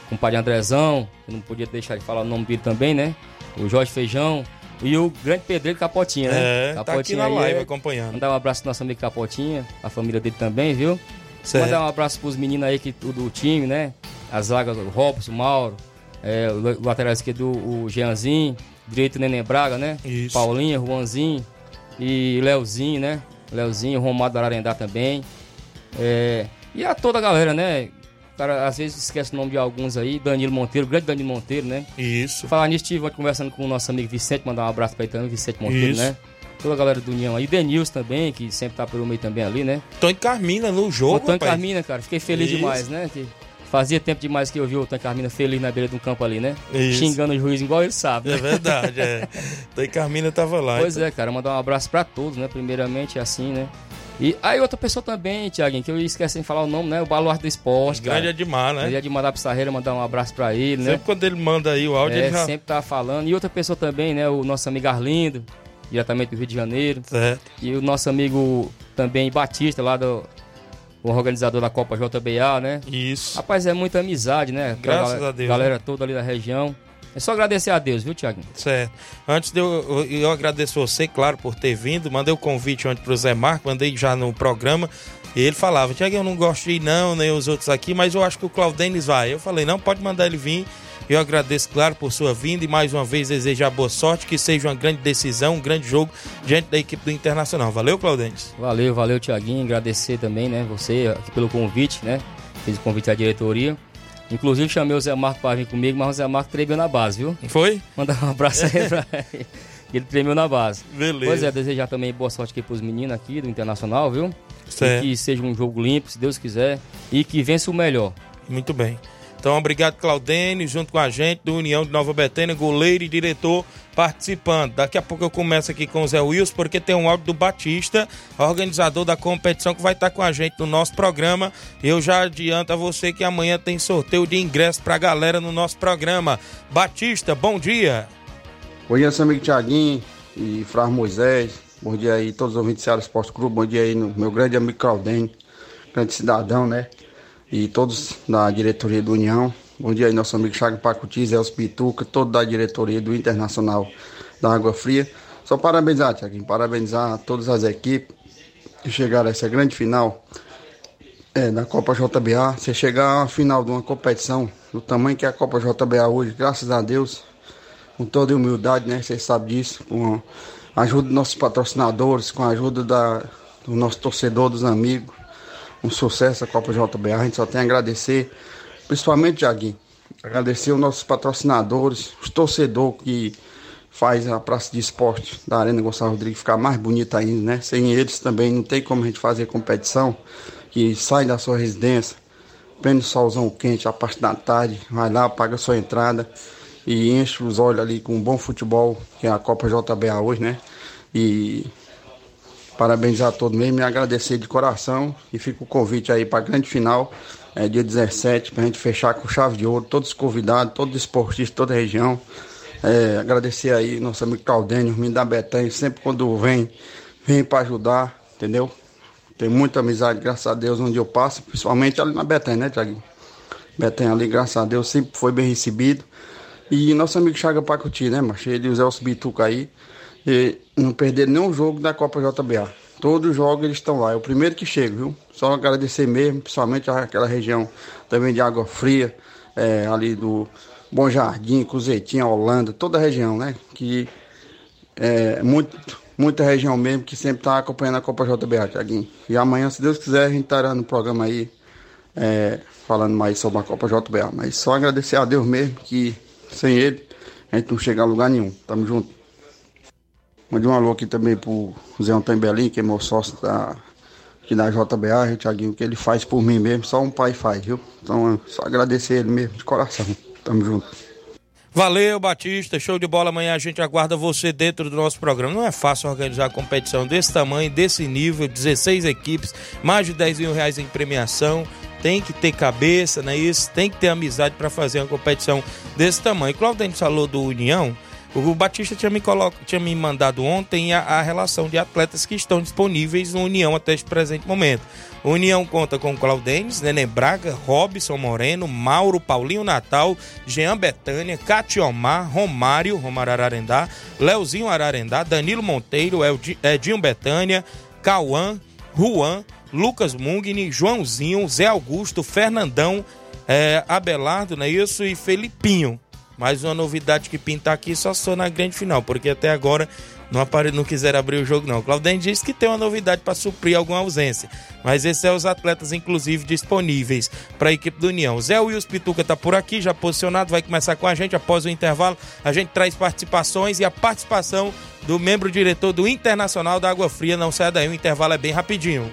compadre Andrezão, que não podia deixar de falar o nome dele também, né? O Jorge Feijão e o grande pedreiro Capotinha, né? É, tá aqui Capotinha na live é- acompanhando. Mandar um abraço pro nosso amigo Capotinha, a família dele também, viu? Certo. Mandar um abraço pros meninos aí que, do, time, né? As zagas, o Robson, o Mauro, é, o lateral esquerdo, o Jeanzinho, direito o Neném Braga, né? Isso. Paulinha, Juanzinho e Leozinho, né? Leozinho, Romário do Ararendá também. É, e a toda a galera, né? Cara às vezes esquece o nome de alguns aí. Danilo Monteiro, o grande Danilo Monteiro, né? Isso. Falar nisso, estive conversando com o nosso amigo Vicente, mandar um abraço pra ele também, Vicente Monteiro, Isso. né? Toda a galera do União aí. O Denilson também, que sempre tá pelo meio também ali, né? Tony Carmina no jogo, O Tony rapaz. Carmina, cara, fiquei feliz Isso. demais, né? Que fazia tempo demais que eu vi o Tony Carmina feliz na beira do campo ali, né? Isso. Xingando o juiz igual ele sabe. É verdade, é. Tony Carmina tava lá. Pois é, cara, mandar um abraço pra todos, né? Primeiramente assim, né? E aí outra pessoa também, Tiaguinho, que eu esqueci de falar o nome, né? O Baluarte do Esporte, cara. Grande Edmar, né? Grande Edmar da Pissarreira, mandar um abraço pra ele, né? Sempre quando ele manda aí o áudio, É, ele já... sempre tá falando. E outra pessoa também, né? O nosso amigo Arlindo, diretamente do Rio de Janeiro. Certo. E o nosso amigo também Batista, lá do o organizador da Copa JBA, né? Isso. Rapaz, é muita amizade, né? Graças a Deus, Galera toda ali da região. É só agradecer a Deus, viu, Tiago? Certo. Antes de eu, eu, eu agradeço você, claro, por ter vindo. Mandei o convite ontem pro Zé Marco, mandei já no programa. E ele falava, Tiago, eu não gosto de ir não, nem os outros aqui, mas eu acho que o Claudenis vai. Eu falei, não, pode mandar ele vir. Eu agradeço, claro, por sua vinda e mais uma vez desejar boa sorte, que seja uma grande decisão, um grande jogo diante da equipe do Internacional. Valeu, Claudenis? Valeu, valeu, Tiaguinho. Agradecer também, né? Você aqui pelo convite, né? Fez o convite à diretoria. Inclusive chamei o Zé Marco para vir comigo, mas o Zé Marco tremeu na base, viu? Foi? Mandar um abraço aí pra ele. Ele tremeu na base. Beleza. Pois é, desejar também boa sorte aqui pros meninos aqui do Internacional, viu? Certo. E que seja um jogo limpo, se Deus quiser. E que vença o melhor. Muito bem. Então, obrigado, Claudene, junto com a gente, do União de Nova Betânia, goleiro e diretor participando. Daqui a pouco eu começo aqui com o Zé Wilson, porque tem um áudio do Batista, organizador da competição, que vai estar com a gente no nosso programa. Eu já adianto a você que amanhã tem sorteio de ingresso pra galera no nosso programa. Batista, bom dia. Bom dia, seu amigo Tiaguinho e Frár Moisés. Bom dia aí, todos os ouvintes do Esporte Clube. Bom dia aí, meu grande amigo Claudene, grande cidadão, né? E todos da diretoria do União. Bom dia aí, nosso amigo Chaga Pacuti, Zé Pituca, todo da diretoria do Internacional da Água Fria. Só parabenizar, Tiaguinho, parabenizar todas as equipes que chegaram a essa grande final é, da Copa JBA. Você chegar à final de uma competição do tamanho que é a Copa JBA hoje, graças a Deus, com toda humildade, né? Você sabe disso, com a ajuda dos nossos patrocinadores, com a ajuda da, do nosso torcedor, dos amigos. Um sucesso a Copa JBA, a gente só tem a agradecer, principalmente, Tiaguinho, agradecer os nossos patrocinadores, os torcedores que faz a praça de esporte da Arena Gonçalo Rodrigues ficar mais bonita ainda, né? Sem eles também não tem como a gente fazer competição, que sai da sua residência, prende o solzão quente a parte da tarde, vai lá, paga a sua entrada e enche os olhos ali com um bom futebol, que é a Copa JBA hoje, né? E parabenizar a todos mesmo e agradecer de coração. E fica o convite aí para a grande final, é, dia 17, para a gente fechar com chave de ouro, todos os convidados, todos os esportistas, toda a região. É, agradecer aí nosso amigo Claudênio, menino da Betanha, sempre quando vem, vem para ajudar, entendeu? Tem muita amizade, graças a Deus, onde eu passo, principalmente ali na Betanha, né, Tiaguinho? Betanha ali, graças a Deus, sempre foi bem recebido. E nosso amigo Chaga Pacuti, né, macho? Ele e o Zé Bituca aí. E não perderam nenhum jogo da Copa JBA. Todos os jogos eles estão lá. É o primeiro que chega, viu? Só agradecer mesmo, principalmente aquela região também de Água Fria, é, ali do Bom Jardim, Cruzetinha, Holanda, toda a região, né? Que é muito, muita região mesmo que sempre está acompanhando a Copa JBA, Tiaguinho. E amanhã, se Deus quiser, a gente estará no programa aí é, falando mais sobre a Copa JBA. Mas só agradecer a Deus mesmo, que sem ele a gente não chega a lugar nenhum. Tamo junto. Mandei um alô aqui também pro Zé Antônio Belim, que é meu sócio da aqui na JBA, o que ele faz por mim mesmo, só um pai faz, viu? Então, só agradecer ele mesmo, de coração. Tamo junto. Valeu, Batista. Show de bola. Amanhã a gente aguarda você dentro do nosso programa. Não é fácil organizar a competição desse tamanho, desse nível, 16 equipes, mais de 10 mil reais em premiação. Tem que ter cabeça, não é isso? Tem que ter amizade para fazer uma competição desse tamanho. Claudio falou do União. O Batista tinha me, colo... tinha me mandado ontem a, a, relação de atletas que estão disponíveis no União até este presente momento. O União conta com Claudênis, Nenê Braga, Robson Moreno, Mauro, Paulinho Natal, Jean Betânia, Catiomar, Romário, Romário Ararendá, Leozinho Ararendá, Danilo Monteiro, Edinho Betânia, Cauã, Juan, Lucas Mungni, Joãozinho, Zé Augusto, Fernandão, é, Abelardo, não é isso? E Felipinho. Mais uma novidade que pinta aqui só só na grande final, porque até agora não, apare... não quiseram abrir o jogo, não. Claudem disse que tem uma novidade para suprir alguma ausência. Mas esses são os atletas, inclusive, disponíveis para a equipe do União. Zé Wills Pituca está por aqui, já posicionado, vai começar com a gente após o intervalo. A gente traz participações e a participação do membro diretor do Internacional da Água Fria. Não sai daí, o intervalo é bem rapidinho.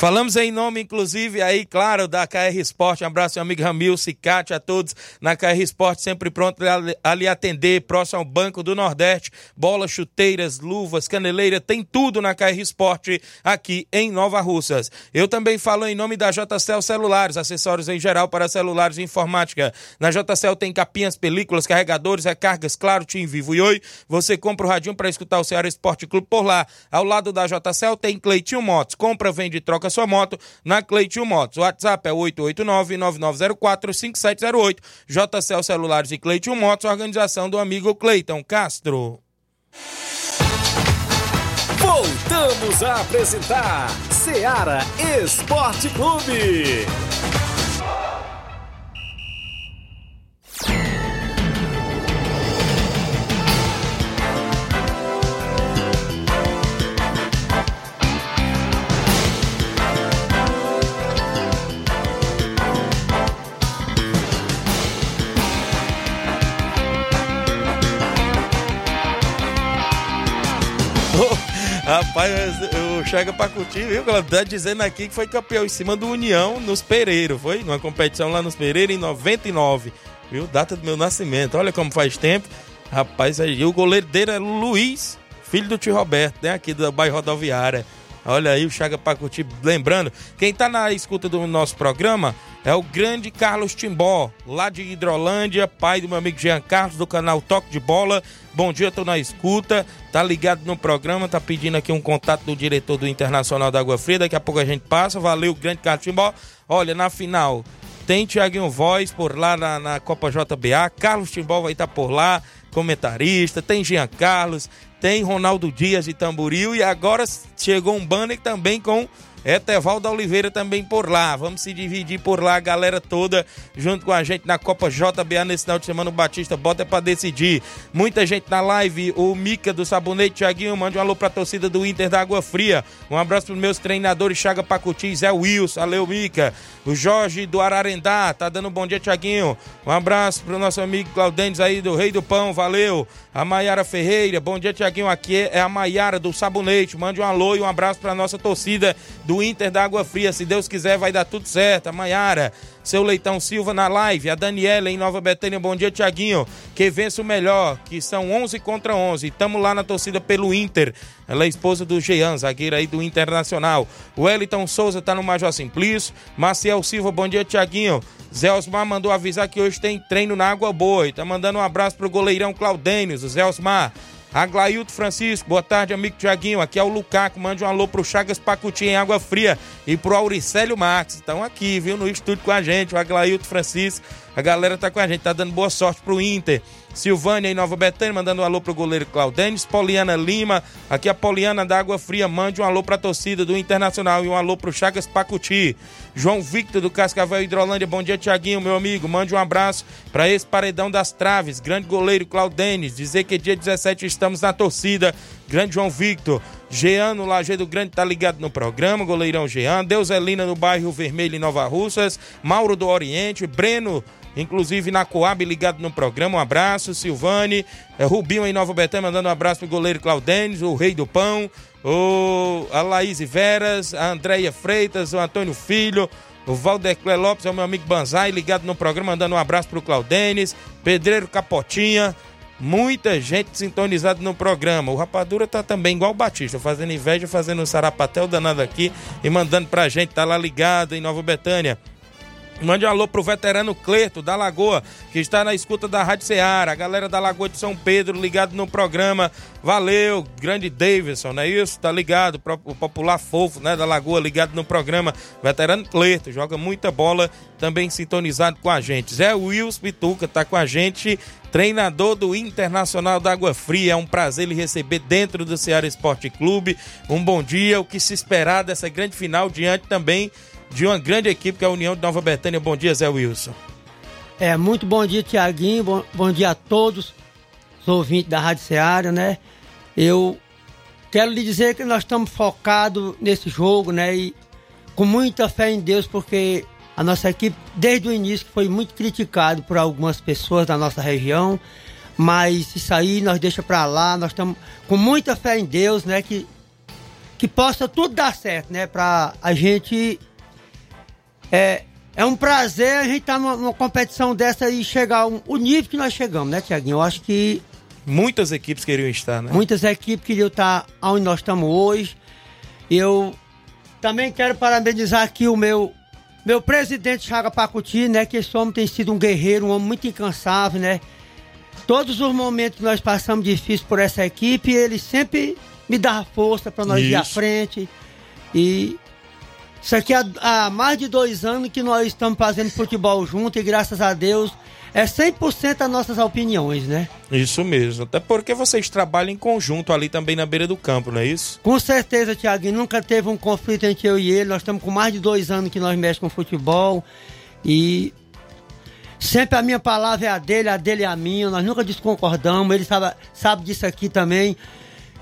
Falamos em nome, inclusive, aí, claro, da KR Esporte. Um abraço, meu amigo Ramil, Cicate, a todos na KR Esporte, sempre pronto a, lhe atender, próximo ao Banco do Nordeste. Bolas, chuteiras, luvas, caneleira, tem tudo na KR Esporte aqui em Nova Russas. Eu também falo em nome da JCL Celulares, acessórios em geral para celulares e informática. Na JCL tem capinhas, películas, carregadores, recargas, claro, Tim Vivo e Oi. Você compra o radinho para escutar o Ceará Esporte Clube por lá. Ao lado da JCL tem Cleitinho Motos. Compra, vende, troca sua moto na Cleitinho Motos. O WhatsApp é 889-9904-5708. JCL Celulares e Cleitinho Motos, organização do amigo Cleiton Castro. Voltamos a apresentar Seara Esporte Clube. Rapaz, o Chega pra curtir, viu? Ela tá dizendo aqui que foi campeão em cima do União nos Pereiros, foi? Numa competição lá nos Pereiros em 99, viu? Data do meu nascimento. Olha como faz tempo. Rapaz, aí o goleiro dele é Luiz, filho do tio Roberto, né? Aqui do bairro Rodoviária. Olha aí o Chaga Pacuti. Lembrando, quem tá na escuta do nosso programa é o grande Carlos Timbó, lá de Hidrolândia, pai do meu amigo Jean Carlos, do canal Toque de Bola. Bom dia, tô na escuta, tá ligado no programa, tá pedindo aqui um contato do diretor do Internacional da Água Fria. Daqui a pouco a gente passa. Valeu, grande Carlos Timbó. Olha, na final tem Tiaguinho Voz por lá na, na Copa JBA. Carlos Timbó vai estar tá por lá, comentarista. Tem Jean Carlos, tem Ronaldo Dias de Tamboril e agora chegou um banner também com Etevaldo Oliveira também por lá. Vamos se dividir por lá, a galera toda, junto com a gente na Copa JBA nesse final de semana. O Batista bota para decidir. Muita gente na live. O Mica do Sabonete, Thiaguinho, mande um alô pra torcida do Inter da Água Fria. Um abraço pros meus treinadores, Chaga Pacuti, Zé Wilson. Valeu, Mica. O Jorge do Ararendá, tá dando um bom dia, Tiaguinho. Um abraço pro nosso amigo Claudentes aí do Rei do Pão, valeu. A Maiara Ferreira, bom dia, Tiaguinho. Aqui é a Maiara do Sabonete. Mande um alô e um abraço pra nossa torcida do Inter da Água Fria. Se Deus quiser, vai dar tudo certo. A Maiara, seu Leitão Silva na live. A Daniela em Nova Betânia, bom dia, Tiaguinho. Que vença o melhor, que são 11 contra 11. Tamo lá na torcida pelo Inter. Ela é esposa do Jean, zagueiro aí do Internacional. O Wellington Souza tá no Major Simplício. Maciel Silva, bom dia, Tiaguinho. Zé Osmar mandou avisar que hoje tem treino na Água Boa. E tá mandando um abraço pro goleirão Claudênio, o Zé Osmar. Aglailton Francisco, boa tarde, amigo Tiaguinho. Aqui é o Lucaco. Mande um alô pro Chagas Pacuti em Água Fria e pro Auricélio Marques. Estão aqui, viu, no estúdio com a gente. O Aglailton Francisco, a galera tá com a gente, tá dando boa sorte pro Inter. Silvânia em Nova Betânia, mandando um alô pro goleiro Claudênis. Poliana Lima, aqui a Poliana da Água Fria, mande um alô pra torcida do Internacional e um alô pro Chagas Pacuti. João Victor do Cascavel Hidrolândia, bom dia, Tiaguinho, meu amigo. Mande um abraço para esse paredão das traves, grande goleiro Claudênis. Dizer que dia 17 estamos na torcida. Grande João Victor. Jean no Lajeado Grande tá ligado no programa, goleirão Jean. Deuselina no bairro Vermelho em Nova Russas. Mauro do Oriente. Breno inclusive na Coab ligado no programa. Um abraço, Silvane, é, Rubinho em Nova Betânia, mandando um abraço pro goleiro Claudênis, o Rei do Pão, o, a Laís Veras, a Andréia Freitas, o Antônio Filho, o Valdeclé Lopes, é o meu amigo Banzai, ligado no programa, mandando um abraço pro Claudênis, Pedreiro Capotinha, muita gente sintonizada no programa. O Rapadura tá também igual o Batista, fazendo inveja, fazendo um sarapatel danado aqui e mandando pra gente, tá lá ligado em Nova Betânia. Mande um alô pro veterano Clerto da Lagoa, que está na escuta da Rádio Ceará. A galera da Lagoa de São Pedro ligado no programa. Valeu, grande Davidson, não é isso? Tá ligado? O popular fofo, né, da Lagoa ligado no programa. Veterano Clerto, joga muita bola, também sintonizado com a gente. Zé Wills Pituca tá com a gente, treinador do Internacional da Água Fria. É um prazer lhe receber dentro do Ceará Esporte Clube. Um bom dia, o que se esperar dessa grande final diante também de uma grande equipe que é a União de Nova Betânia. Bom dia, Zé Wilson. É, muito bom dia, Tiaguinho. Bom, bom dia a todos os ouvintes da Rádio Ceará, né? Eu quero lhe dizer que nós estamos focados nesse jogo, né? E com muita fé em Deus, porque a nossa equipe, desde o início, foi muito criticado por algumas pessoas da nossa região. Mas isso aí nós deixa para lá, nós estamos com muita fé em Deus, né? Que, que possa tudo dar certo, né? Para a gente é, é um prazer a gente estar tá numa, numa, competição dessa e chegar um, o nível que nós chegamos, né, Tiaguinho? Eu acho que. Muitas equipes queriam estar, né? Muitas equipes queriam estar onde nós estamos hoje. Eu também quero parabenizar aqui o meu, meu presidente Chaga Pacuti, né? Que esse homem tem sido um guerreiro, um homem muito incansável, né? Todos os momentos que nós passamos difíceis por essa equipe, ele sempre me dá força para nós Isso. ir à frente. E isso aqui há, há, mais de dois anos que nós estamos fazendo futebol junto e graças a Deus é 100% as nossas opiniões, né? Isso mesmo. Até porque vocês trabalham em conjunto ali também na beira do campo, não é isso? Com certeza, Tiaguinho. Nunca teve um conflito entre eu e ele. Nós estamos com mais de dois anos que nós mexemos com futebol e sempre a minha palavra é a dele, a dele é a minha. Nós nunca desconcordamos. Ele sabe, sabe disso aqui também.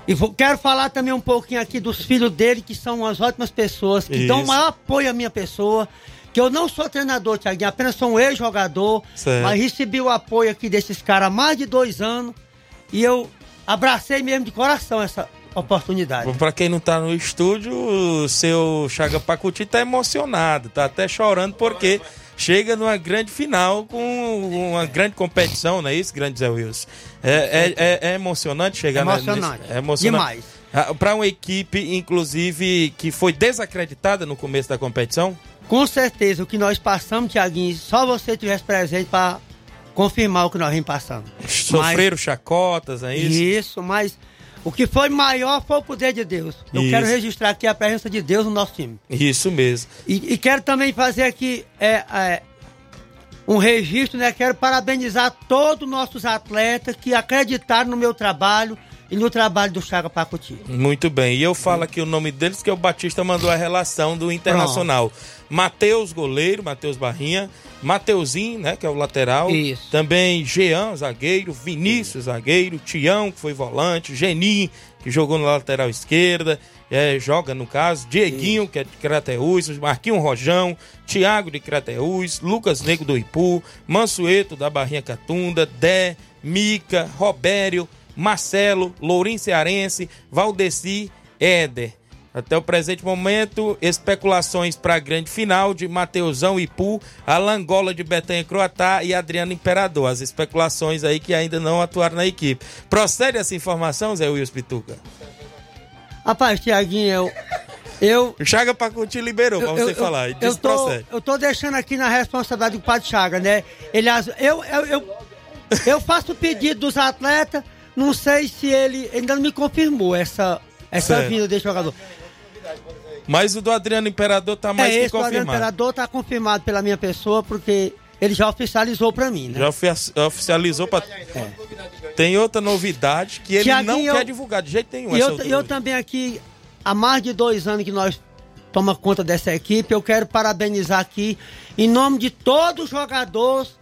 E vou, quero falar também um pouquinho aqui dos filhos dele, que são umas ótimas pessoas, que Isso. dão o maior apoio à minha pessoa. Que eu não sou treinador, Thiaguinho, apenas sou um ex-jogador. Mas recebi o apoio aqui desses caras há mais de dois anos. E eu abracei mesmo de coração essa oportunidade. Para quem não tá no estúdio, o seu Chaga Pacuti tá emocionado, tá até chorando porque chega numa grande final com uma grande competição, não é isso, grande Zé Wilson? É, é, é, é emocionante chegar emocionante. Nesse, é emocionante. Demais. Ah, Para uma equipe, inclusive, que foi desacreditada no começo da competição? Com certeza, o que nós passamos, Tiaguinho, só você tivesse presente para confirmar o que nós vimos passando. Sofreram mas, chacotas, é isso? Isso, mas o que foi maior foi o poder de Deus. Eu Isso. quero registrar aqui a presença de Deus no nosso time. Isso mesmo. E, e quero também fazer aqui é, é, um registro, né? Quero parabenizar todos os nossos atletas que acreditaram no meu trabalho e no trabalho do Chaga Pacuti. Muito bem. E eu falo aqui o nome deles, que o Batista mandou a relação do Internacional. Matheus, goleiro, Matheus Barrinha. Mateuzinho, né, que é o lateral. Isso. Também Jean, zagueiro. Vinícius, zagueiro. Tião, que foi volante. Genin, que jogou na lateral esquerda. É, joga no caso. Dieguinho, Isso. que é de Crateús. Marquinho Rojão. Tiago de Crateús. Lucas Negro do Ipu. Mansueto da Barrinha Catunda. Dé. Mica. Robério. Marcelo, Lourim Cearense, Valdeci, Éder. Até o presente momento, especulações para a grande final de Mateusão Ipu, Alangola de Betanha Croatá e Adriano Imperador. As especulações aí que ainda não atuaram na equipe. Procede essa informação, Zé Wilson Pituca? Rapaz, Tiaguinho, eu. Eu. O Chaga Pacuti liberou para você eu, falar. Eu, tô, eu tô deixando aqui na responsabilidade do Padre Chaga, né? Ele, eu, eu, eu, eu faço o pedido dos atletas não sei se ele ainda não me confirmou essa, essa Certo. vinda desse jogador. Mas o do Adriano Imperador tá mais é, que esse do Adriano confirmado. Imperador tá confirmado pela minha pessoa, porque ele já oficializou pra mim, né? Já ofi- oficializou pra. Tem outra novidade que ele não eu- quer divulgar de jeito nenhum. E eu, outra eu também aqui, há mais de dois anos que nós toma conta dessa equipe, eu quero parabenizar aqui, em nome de todos os jogadores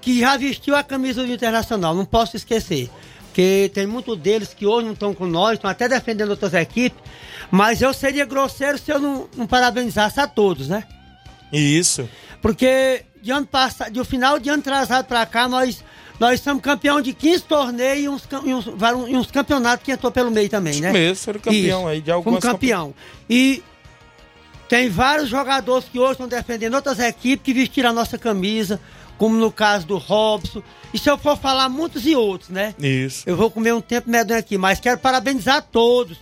que já vestiu a camisa do Internacional, não posso esquecer. Porque tem muitos deles que hoje não estão com nós, estão até defendendo outras equipes, mas eu seria grosseiro se eu não, não parabenizasse a todos, né? Isso. Porque de ano passado, do final de ano atrasado pra cá, nós, nós somos campeão de 15 torneios e uns, e uns, e uns campeonatos que entrou pelo meio também, né? mesmo, foram campeão Isso. aí de algumas campeão. E tem vários jogadores que hoje estão defendendo outras equipes que vestiram a nossa camisa, como no caso do Robson. E se eu for falar muitos e outros, né? Isso. Eu vou comer um tempo medonho aqui, mas quero parabenizar a todos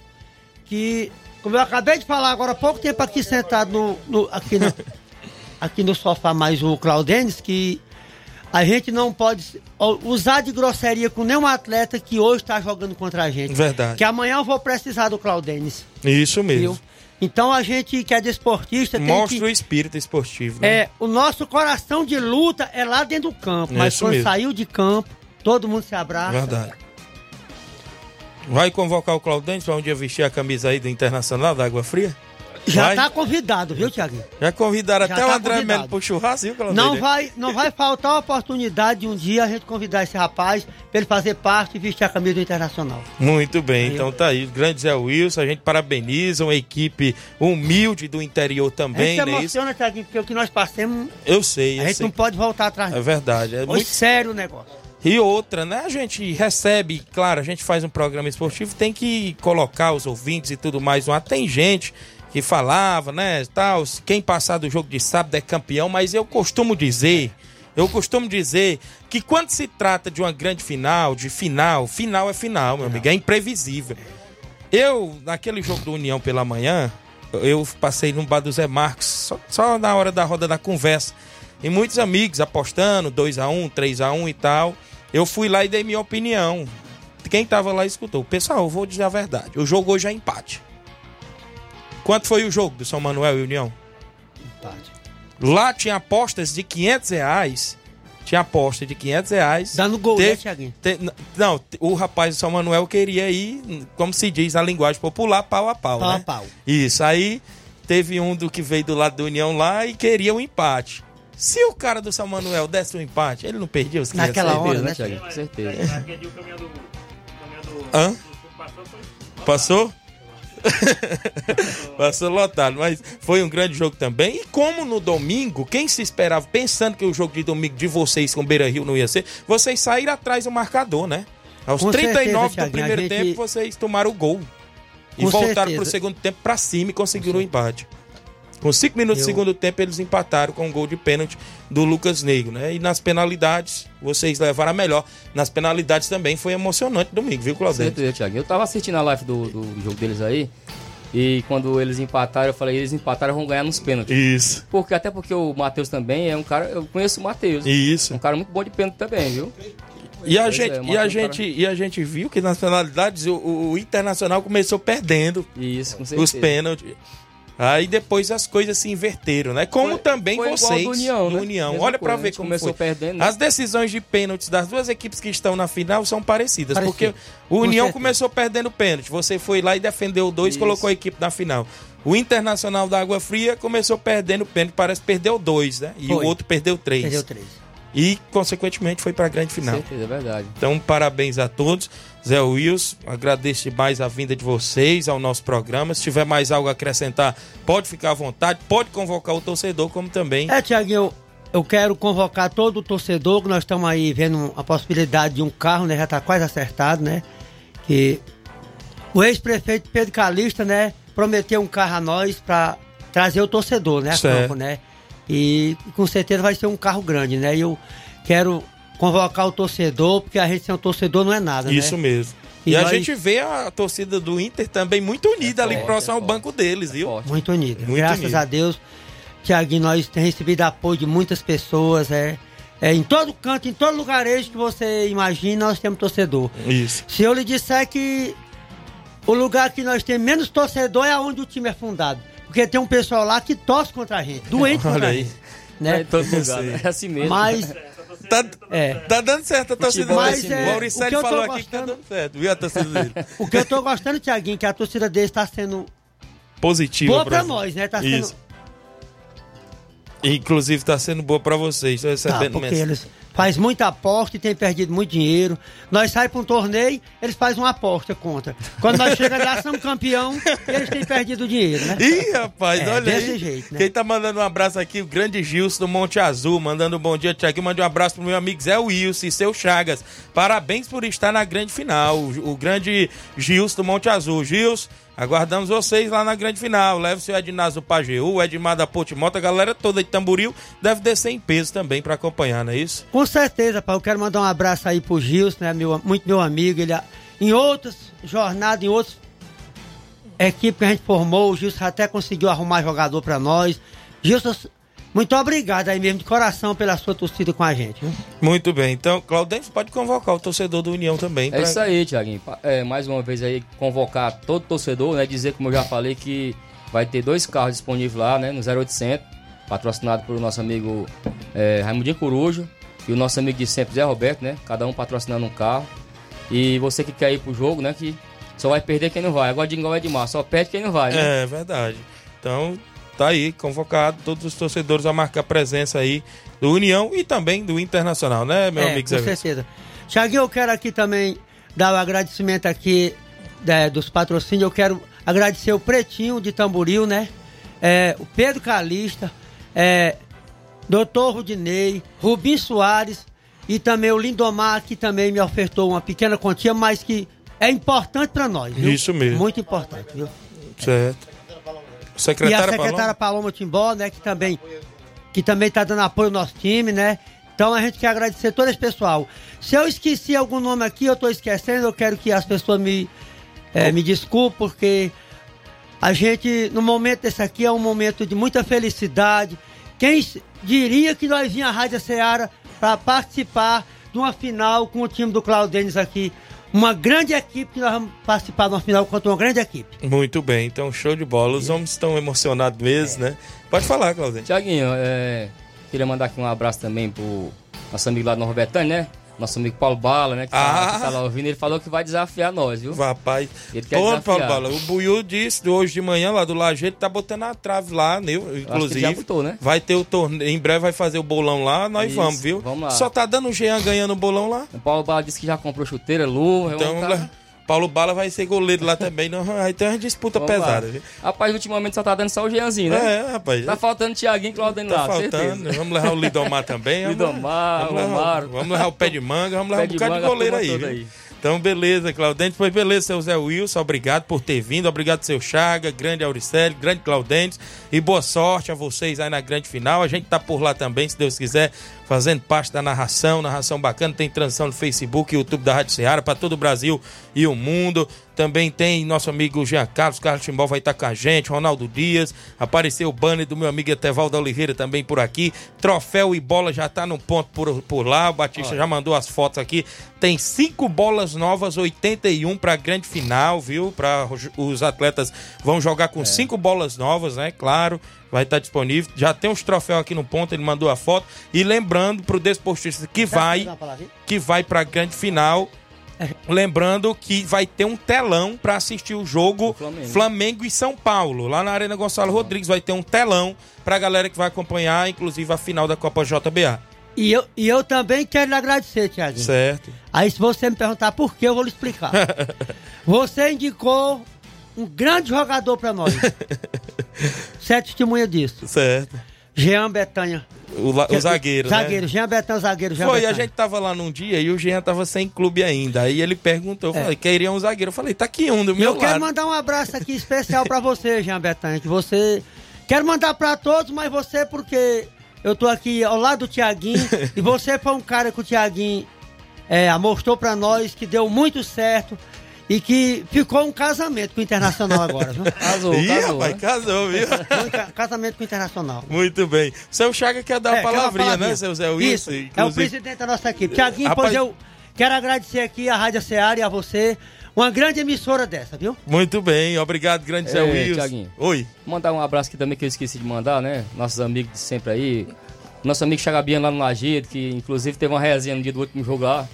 que, como eu acabei de falar agora há pouco tempo aqui sentado no, no- aqui, no, aqui no sofá mais o Claudenis, que a gente não pode usar de grosseria com nenhum atleta que hoje está jogando contra a gente. Verdade. Que amanhã eu vou precisar do Claudenis. Isso mesmo. Viu? Então a gente que é desportista tem Mostra que... o espírito esportivo. Né? É, o nosso coração de luta é lá dentro do campo, mas isso quando mesmo. saiu de campo, todo mundo se abraça. Verdade. Vai convocar o Claudente para um dia vestir a camisa aí do Internacional da Água Fria? Já vai? tá convidado, viu, Tiaguinho? Já convidaram Já até o tá André convidado. Melo pro churrasco, viu, Claudente? Não vai, não vai faltar a oportunidade de um dia a gente convidar esse rapaz para ele fazer parte e vestir a camisa do Internacional. Muito bem, Aí, então tá aí. Grande Zé Wilson, a gente parabeniza uma equipe humilde do interior a também, gente se né? Emociona, Tiaguinho, porque o que nós passamos, Eu sei, eu a gente sei. não pode voltar atrás. É verdade. É Foi muito sério o negócio. E outra, né? A gente recebe, claro, a gente faz um programa esportivo, tem que colocar os ouvintes e tudo mais ar. Tem gente que falava, né, tal, quem passar do jogo de sábado é campeão, mas eu costumo dizer, eu costumo dizer que quando se trata de uma grande final, de final, final é final, meu amigo, é imprevisível. Eu, naquele jogo do União pela manhã, eu passei no bar do Zé Marcos, só, só na hora da roda da conversa. E muitos amigos apostando, 2x1, 3x1 e tal. Eu fui lá e dei minha opinião. Quem tava lá escutou. Pessoal, eu vou dizer a verdade. O jogo hoje é empate. Quanto foi o jogo do São Manuel e União? Empate. Lá tinha apostas de 500 reais. Tinha aposta de 500 reais. Dando gol, Teve- né, Tiaguinho? te- n- não, o rapaz do São Manuel queria ir, como se diz na linguagem popular, pau a pau, Pau a né? pau. Isso, aí teve um do que veio do lado da União lá e queria um empate. Se o cara do São Manuel desse um empate, ele não perdia os 500 Naquela reais? hora, né, Thiago? Com certeza. Hã? Passou? Passou lotado, mas foi um grande jogo também. E como no domingo, quem se esperava, pensando que o jogo de domingo de vocês com o Beira Rio não ia ser, vocês saíram atrás do marcador, né? Aos Com 39 certeza, do primeiro gente- tempo, vocês tomaram o gol. E Com voltaram certeza. pro segundo tempo pra cima e conseguiram o empate. Com cinco minutos do Eu- segundo tempo, eles empataram com um gol de pênalti do Lucas Negro, né? E nas penalidades, vocês levaram a melhor. Nas penalidades também foi emocionante domingo, viu, Claudete? certeza, Thiago. Eu tava assistindo a live do, do jogo deles aí. E quando eles empataram, eu falei, eles empataram vão ganhar nos pênaltis. Isso. Porque, até porque o Matheus também é um cara. Eu conheço o Matheus. Isso. Um cara muito bom de pênalti também, viu? E a, Pois gente, é, e, a Matheus, gente, e a gente viu que nas penalidades o, o- Internacional começou perdendo Isso, com os pênaltis. Aí depois as coisas se inverteram, né? Como Foi- também foi vocês União, né? União. Mesma Olha pra coisa, a ver como começou foi. perdendo, né? As decisões de pênaltis das duas equipes que estão na final são parecidas, Parecido. porque o Com União começou perdendo pênalti. Você foi lá e defendeu dois, Isso. colocou a equipe na final. O Internacional da Água Fria começou perdendo pênalti, parece que perdeu dois, né? E o Foi. outro perdeu três. Perdeu três. E, consequentemente, foi pra grande Com final. certeza, é verdade. Então, parabéns a todos. Zé Wilson, agradeço demais a vinda de vocês ao nosso programa. Se tiver mais algo a acrescentar, pode ficar à vontade, pode convocar o torcedor, como também. É, Tiaguinho, eu, quero convocar todo o torcedor, que nós estamos aí vendo a possibilidade de um carro, né? Já está quase acertado, né? Que o ex-prefeito Pedro Calista, né? Prometeu um carro a nós para trazer o torcedor, né? A campo, né? E com certeza vai ser um carro grande, né? E eu quero convocar o torcedor, porque a gente sem o torcedor não é nada, Isso né? mesmo. E, E a nós- gente vê a torcida do Inter também muito unida ali forte, próximo é ao forte. banco deles, viu? Forte. Muito unido. Muito Graças unido. a Deus, Tiaguinho, nós temos recebido apoio de muitas pessoas, é. É, em todo canto, em todo lugarejo que você imagina, nós temos torcedor. Isso. Se eu lhe disser que o lugar que nós temos menos torcedor é onde o time é fundado. Porque tem um pessoal lá que torce contra a gente, doente Olha contra a gente. Né? É todo lugar, né? É assim mesmo. Mas Tá, É. tá dando certo a torcida Futebol é dele. assim o mesmo. o Mauricelli que eu tô falou aqui que tá gostando- dando certo, viu a torcida dele? o que eu tô gostando, Tiaguinho, que a torcida dele está sendo Positiva boa pra pra nós, né? Tá sendo. Isso. Inclusive tá sendo boa pra vocês. Tô Tá, recebendo porque mensagem. eles fazem muita aposta e tem perdido muito dinheiro. Nós saímos para um torneio, eles fazem uma aposta contra. Quando nós chegamos lá, somos campeão eles têm perdido dinheiro, né? Ih, rapaz, É, olha desse aí. jeito, né? Quem tá mandando um abraço aqui, o grande Gilson do Monte Azul, mandando um bom dia, Tiaguinho. Mande um abraço pro meu amigo Zé Wilson e seu Chagas. Parabéns por estar na grande final. O, o grande Gilson do Monte Azul. Gilson, aguardamos vocês lá na grande final. Leve o seu Ednazio Pajeú, o Edmar da Potimoto, a galera toda de Tamboril deve descer em peso também pra acompanhar, não é isso? Com certeza, pai. Eu quero mandar um abraço aí pro Gilson, né? Meu, muito meu amigo. Ele, em outras jornadas, em outras equipes que a gente formou, o Gilson até conseguiu arrumar jogador pra nós. Gilson, muito obrigado aí mesmo, de coração, pela sua torcida com a gente. viu? Muito bem. Então, Claudêncio pode convocar o torcedor do União também. É pra- isso aí, Tiaguinho. É, mais uma vez aí, convocar todo torcedor, né? Dizer, como eu já falei, que vai ter dois carros disponíveis lá, né? No 0800, patrocinado pelo nosso amigo é, Raimundinho Corujo e o nosso amigo de sempre, Zé Roberto, né? Cada um patrocinando um carro. E você que quer ir pro jogo, né? Que só vai perder quem não vai. Agora de igual é demais, só perde quem não vai, né? É verdade. Então, tá aí, convocado todos os torcedores a marcar presença aí do União e também do Internacional, né, meu É, amigo com Zé? Wilson? certeza. Tiaguinho, eu quero aqui também dar o agradecimento aqui né, dos patrocínios. Eu quero agradecer o Pretinho de Tamboril, né? É, o Pedro Calista, é, Doutor Rudinei, Rubim Soares e também o Lindomar, que também me ofertou uma pequena quantia, mas que é importante para nós. Viu? Isso mesmo. Muito importante, viu? Certo. e a Secretária secretária Paloma Timbó, né, que também que também tá dando apoio ao nosso time, né? Então a gente quer agradecer todo esse pessoal. Se eu esqueci algum nome aqui, eu tô esquecendo, eu quero que as pessoas me eh, me desculpem porque a gente no momento desse aqui é um momento de muita felicidade. Quem diria que nós vinha à Rádio Ceará para participar de uma final com o time do Claudênis aqui, uma grande equipe que nós vamos participar de uma final contra uma grande equipe. Muito bem, então show de bola. Os homens estão emocionados mesmo, né? Pode falar, Claudinho. Tiaguinho, é, queria mandar aqui um abraço também pro nosso amigo lá do Nova Betânia, né? Nosso amigo Paulo Bala, né? Que, tá, Ah. tá lá ouvindo. Ele falou que vai desafiar nós, viu? Rapaz, Ele quer desafiar. Paulo Bala, o Buiu disse hoje de manhã lá do Lajeito tá botando a trave lá, né? Inclusive. já botou, né? Vai ter o torneio. Em breve vai fazer o bolão lá, nós Isso, vamos, viu? vamos lá. Só tá dando o Jean ganhando o bolão lá. O Paulo Bala disse que já comprou chuteira, luva. Então, tá- Paulo Bala vai ser goleiro lá também. Não, aí tem uma disputa vamos pesada, viu? Rapaz, ultimamente só tá dando só o Jeanzinho, né? É, rapaz. Tá faltando Tiaguinho e Claudinho Tá lá, faltando. certeza. Vamos levar o Lidomar também. vamos- Lidomar, vamos levar, Omar. vamos levar o pé de manga, vamos levar um de bocado de manga, a goleiro aí, aí. Então, beleza, Claudente. Foi beleza, seu Zé Wilson. Obrigado por ter vindo. Obrigado, seu Chaga, grande Auricelli, grande Claudentes. E boa sorte a vocês aí na grande final. A gente tá por lá também, se Deus quiser, fazendo parte da narração. Narração bacana. Tem transmissão no Facebook e YouTube da Rádio Ceará para todo o Brasil e o mundo. Também tem nosso amigo Jean Carlos, Carlos Timbal vai estar com a gente, Ronaldo Dias, apareceu o banner do meu amigo Etevaldo Oliveira também por aqui, troféu e bola já tá no ponto por, por lá, o Batista já mandou as fotos aqui, tem cinco bolas novas, 81 para grande final, viu? Para os atletas vão jogar com cinco bolas novas, né? Claro, vai estar disponível. Já tem os troféus aqui no ponto, ele mandou a foto. E lembrando pro desportista que vai, que vai para grande final, Lembrando que vai ter um telão para assistir o jogo Flamengo. Flamengo. e São Paulo. Lá na Arena Gonçalo Rodrigues vai ter um telão pra galera que vai acompanhar, inclusive a final da Copa JBA. E eu, e eu também quero lhe agradecer, Tiaguinho. Certo. Aí se você me perguntar por que, eu vou lhe explicar. você indicou um grande jogador pra nós. Você é testemunha disso. Certo. Jean Betanha. O, la- o zagueiro, né? Zagueiro, Jean Betanha, zagueiro, Jean Foi, a Betanha. gente tava lá num dia e o Jean tava sem clube ainda. Aí ele perguntou, eu falei, queria um zagueiro. Eu falei, tá aqui um do E meu eu quero lado. mandar um abraço aqui especial pra você, Jean Betanha, que você... Quero mandar pra todos, mas você porque eu tô aqui ao lado do Tiaguinho e você foi um cara que o Tiaguinho é, mostrou pra nós que deu muito certo. E que ficou um casamento com o Internacional agora, viu? Casou, Ih, casou. rapaz, né? casou, viu? Um casamento com o Internacional. Muito bem. Seu Chaga quer dar É, uma quer uma palavrinha, né, palavrinha. seu Zé Wilson? Isso, é o Inclusive- presidente da nossa equipe. Tiaguinho, Rapaz- pois eu quero agradecer aqui a Rádio Seara e a você, uma grande emissora dessa, viu? Muito bem, obrigado, grande Zé Wilson. Tiaguinho. Oi. Mandar um abraço aqui também que eu esqueci de mandar, né? Nossos amigos de sempre aí. Nosso amigo Chagabiano lá no Lajeado, que inclusive teve uma resenha no dia do último jogo lá.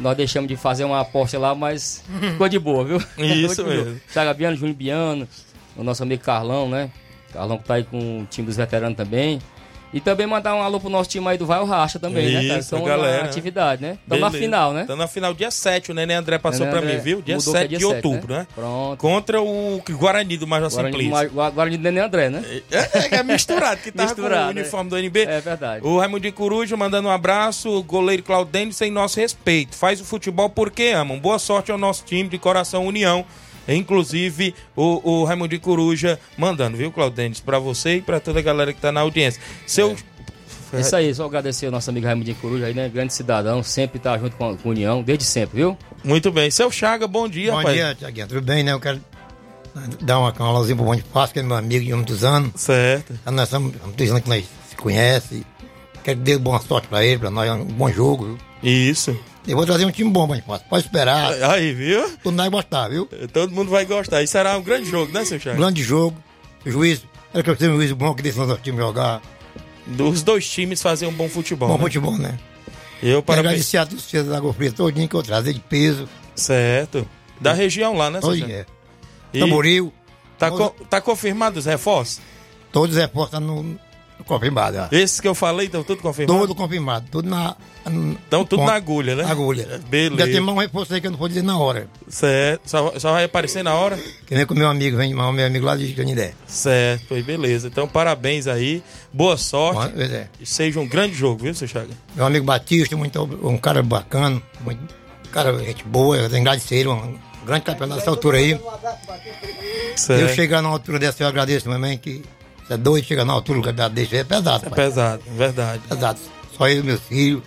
Nós deixamos de fazer uma aposta lá, mas ficou de boa, viu? Isso mesmo. Chagabiano, Júnior Biano, o nosso amigo Carlão, né? Carlão que tá aí com o time dos veteranos também. E também mandar um alô pro nosso time aí do Vai o Racha também, né, cara? Isso, Estão galera. na atividade, né? Estão na final, né? Tá na final dia 7, o Nenê André passou Nenê pra André mim, viu? Dia mudou pra 7 dia de 7, outubro, né? né? Pronto. Contra o Guarani do Major Guarani, Simplício. Gua- Guarani do Nenê André, né? É, é misturado, que com Misturado, o uniforme do NB. É verdade. O Raimundo Coruja mandando um abraço, o goleiro Claudênio sem nosso respeito. Faz o futebol porque amam. Boa sorte ao nosso time de Coração União. Inclusive, o, o Raimundo Coruja mandando, viu, Claudênis? Pra você e pra toda a galera que tá na audiência. Seu. É isso aí, só agradecer ao nosso amigo Raimundinho Coruja aí, né? Grande cidadão, sempre tá junto com a, com a União, desde sempre, viu? Muito bem. Seu Chaga, bom dia, Bom rapaz. dia, Tiaguinho. Tudo bem, né? Eu quero dar uma, alôzinha pro Bonifácio, que é meu amigo de muitos anos. Certo. Nós estamos há muitos anos que nós se conhecemos. Quero dar boa sorte pra ele, pra nós, um bom jogo. Viu? Isso. Eu vou trazer um time bom, Bonifácio. Pode esperar. Aí, viu? Todo mundo vai gostar, viu? Todo mundo vai gostar. E será um grande jogo, né, seu Chaga? Grande jogo. O juiz. Era que eu tenha um juiz bom que deixe nosso time jogar. Dos dois times fazer um bom futebol. Bom né? futebol, né? Eu parabéns. agradecer a torcida da Água Fria todinho que eu trazer de peso. Certo. Da região lá, né, seu Chaga? é. E Tamboril. Tá, co- tá confirmado os reforços? Todos os reforços estão no, no confirmado. já. Esses que eu falei estão tudo confirmado? Tudo confirmado. Tudo na. Estão tudo na agulha, né? Agulha. Beleza. Ainda tem mais um reforço aí que eu não vou dizer na hora. Certo. Só, só vai aparecer na hora? Que nem com meu amigo, vem mais meu amigo lá de Canindé. Certo, foi beleza. Então, parabéns aí. Boa sorte. Pois é. Seja um grande jogo, viu, seu Chaga? Meu amigo Batista, muito, um cara bacana, muito, cara, gente boa, eu agradecer um grande campeão nessa altura aí. Certo. Eu chegar na altura dessa, eu agradeço também, que você é doido, chegar na altura do campeonato desse, é pesado. É pai. pesado, verdade. Pesado. Só eu e meus filhos.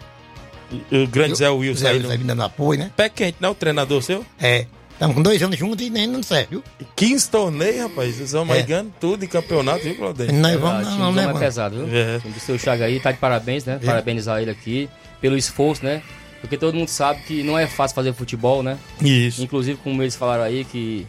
E O grande Zé Wilson Zé aí. Wilson aí me dando apoio, né? Pé quente, não? O treinador seu? É. Estamos com dois anos juntos e nem não serve, viu? 15 torneios, rapaz. Vocês vão É. ganhando tudo em campeonato, viu, Claudete? Nós vamos, Ah, o não, time não, do né, é pesado, viu? É. O time do seu Chaga aí tá de parabéns, né? É. Parabenizar ele aqui pelo esforço, né? Porque todo mundo sabe que não é fácil fazer futebol, né? Isso. Inclusive, como eles falaram aí, que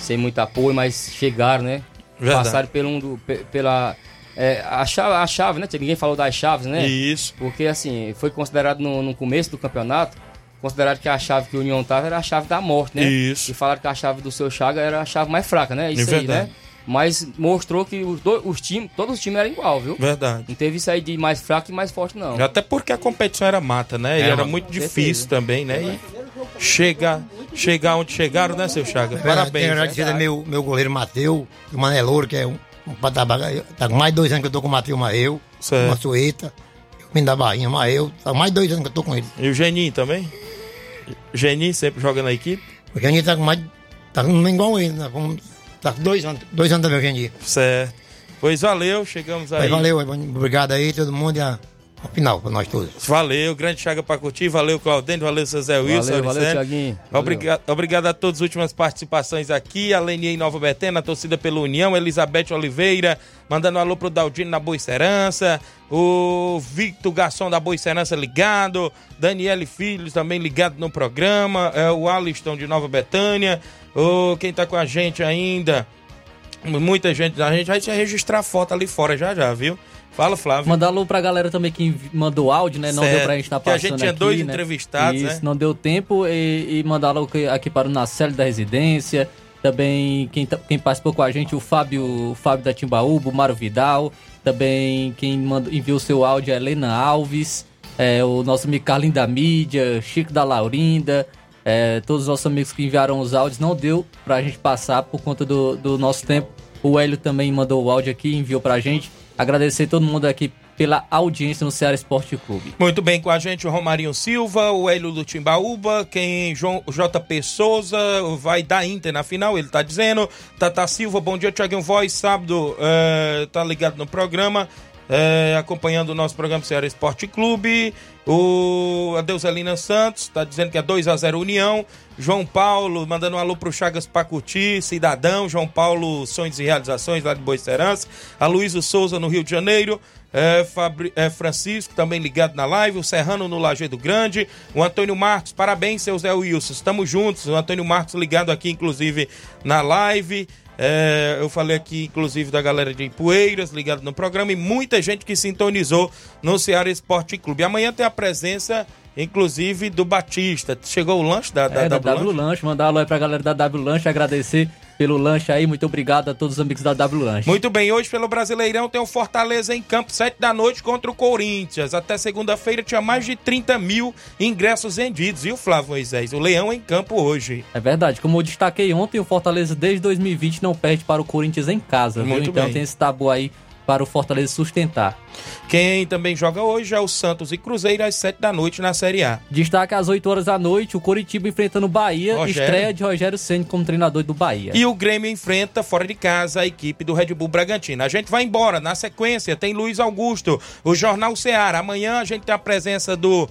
sem muito apoio, mas chegaram, né? Verdade. Passaram pelo um do- pe- pela. é, a, chave, a chave, né? Ninguém falou das chaves, né? Isso. Porque assim, foi considerado no, no começo do campeonato, considerado que a chave que o União tava era a chave da morte, né? Isso. E falaram que a chave do seu Chaga era a chave mais fraca, né? Isso É aí, né? Mas mostrou que os, os times, todos os times eram igual, viu? Verdade. Não teve isso aí de mais fraco e mais forte, não. Até porque a competição era mata, né? E É, era muito difícil também, né? E chegar, chegar onde chegaram, né, seu Chaga? Parabéns. Tenho que agradecer né? meu, meu goleiro Matheus, o Manelouro, que é um, um patabaga. Tá com mais dois anos que eu tô com o Matheus Maeu, Certo. uma sueta, eu vim da Bahia, Maeu, tá mais dois anos que eu tô com ele. E o Geninho também? Geninho sempre joga na equipe? O Geninho tá com mais. tá com igual ele, né? Tá com dois anos, dois anos também o Geninho. Certo. Pois valeu, chegamos aí. Mas valeu, obrigado aí, todo mundo, e a- final, pra nós todos. Valeu, grande Chaga pra curtir, valeu Claudente, valeu seu Zé Wilson. Valeu, valeu. Thiaguinho. Obrigado, obrigado a todas as últimas participações aqui. A Lenier Nova Betena, a torcida pela União, Elizabeth Oliveira, mandando um alô pro Daldino na Boa Serança, o Victor Garçom da Boa Serança ligado, Daniele Filhos também ligado no programa, é, o Aliston de Nova Betânia, o, quem tá com a gente ainda, muita gente, a gente vai se registrar foto ali fora já já, viu? Fala, Flávio. Mandar alô pra galera também que mandou áudio, né? Não Certo. deu pra gente estar a passando gente tinha aqui, dois né? entrevistados, Isso, né? não deu tempo e, e mandar alô aqui- aqui para o Nacelle da Residência. Também quem, tá- quem participou com a gente, o Fábio, o Fábio da Timbaúba, o Mário Vidal. Também quem mandou, enviou seu áudio é Helena Alves. é, o nosso amigo Carlinho da Mídia, Chico da Laurinda. é, todos os nossos amigos que enviaram os áudios. Não deu pra gente passar por conta do, do nosso tempo. O Hélio também mandou o áudio aqui, enviou pra gente. Agradecer todo mundo aqui pela audiência no Ceará Esporte Clube. Muito bem com a gente o Romarinho Silva, o Hélio do Timbaúba, quem João, JP Souza vai dar Inter na final, ele tá dizendo. Tata Silva, bom dia, Thiaguinho Voz, sábado, eh, tá ligado no programa. É, acompanhando o nosso programa Ceará Esporte Clube. O Adeuselina Santos está dizendo que é 2 a 0 União. João Paulo mandando um alô pro Chagas Pacuti, cidadão. João Paulo, sonhos e realizações lá de Boa Serança. A Luísa Souza no Rio de Janeiro. É, Fabri- é, Francisco também ligado na live. O Serrano no Lajeado Grande. O Antônio Marcos, parabéns, seu Zé Wilson. Estamos juntos. O Antônio Marcos ligado aqui, inclusive, na live. É, eu falei aqui, inclusive, da galera de Ipueiras, ligado no programa, e muita gente que sintonizou no Ceará Esporte Clube. Amanhã tem a presença, inclusive, do Batista. Chegou o lanche da, da, é, da W W Lanche? Mandar alô aí pra galera da W Lanche, agradecer pelo lanche aí, muito obrigado a todos os amigos da W Lanche. Muito bem, hoje pelo Brasileirão tem o Fortaleza em campo, 7 da noite contra o Corinthians. Até segunda-feira tinha mais de 30 mil ingressos vendidos, viu, Flávio Moisés? O Leão em campo hoje. É verdade, como eu destaquei ontem, o Fortaleza desde 2020 não perde para o Corinthians em casa, viu? Muito Então bem. tem esse tabu aí para o Fortaleza sustentar. Quem também joga hoje é o Santos e Cruzeiro às 7 da noite na Série A. Destaque às 8 horas da noite, o Coritiba enfrentando o Bahia, Rogério. estreia de Rogério Ceni como treinador do Bahia. E o Grêmio enfrenta fora de casa a equipe do Red Bull Bragantino. A gente vai embora. Na sequência tem Luiz Augusto, o Jornal Ceará. Amanhã a gente tem a presença do,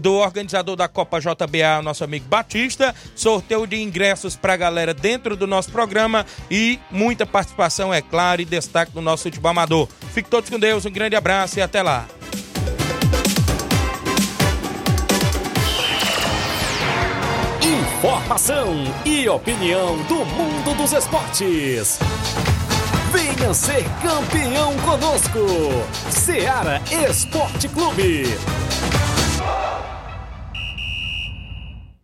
do organizador da Copa JBA, nosso amigo Batista. Sorteio de ingressos pra galera dentro do nosso programa e muita participação, é claro, e destaque do nosso futebol amador. Fique todos com Deus, um grande abraço e até lá. Informação e opinião do mundo dos esportes. Venha ser campeão conosco. Seara Esporte Clube.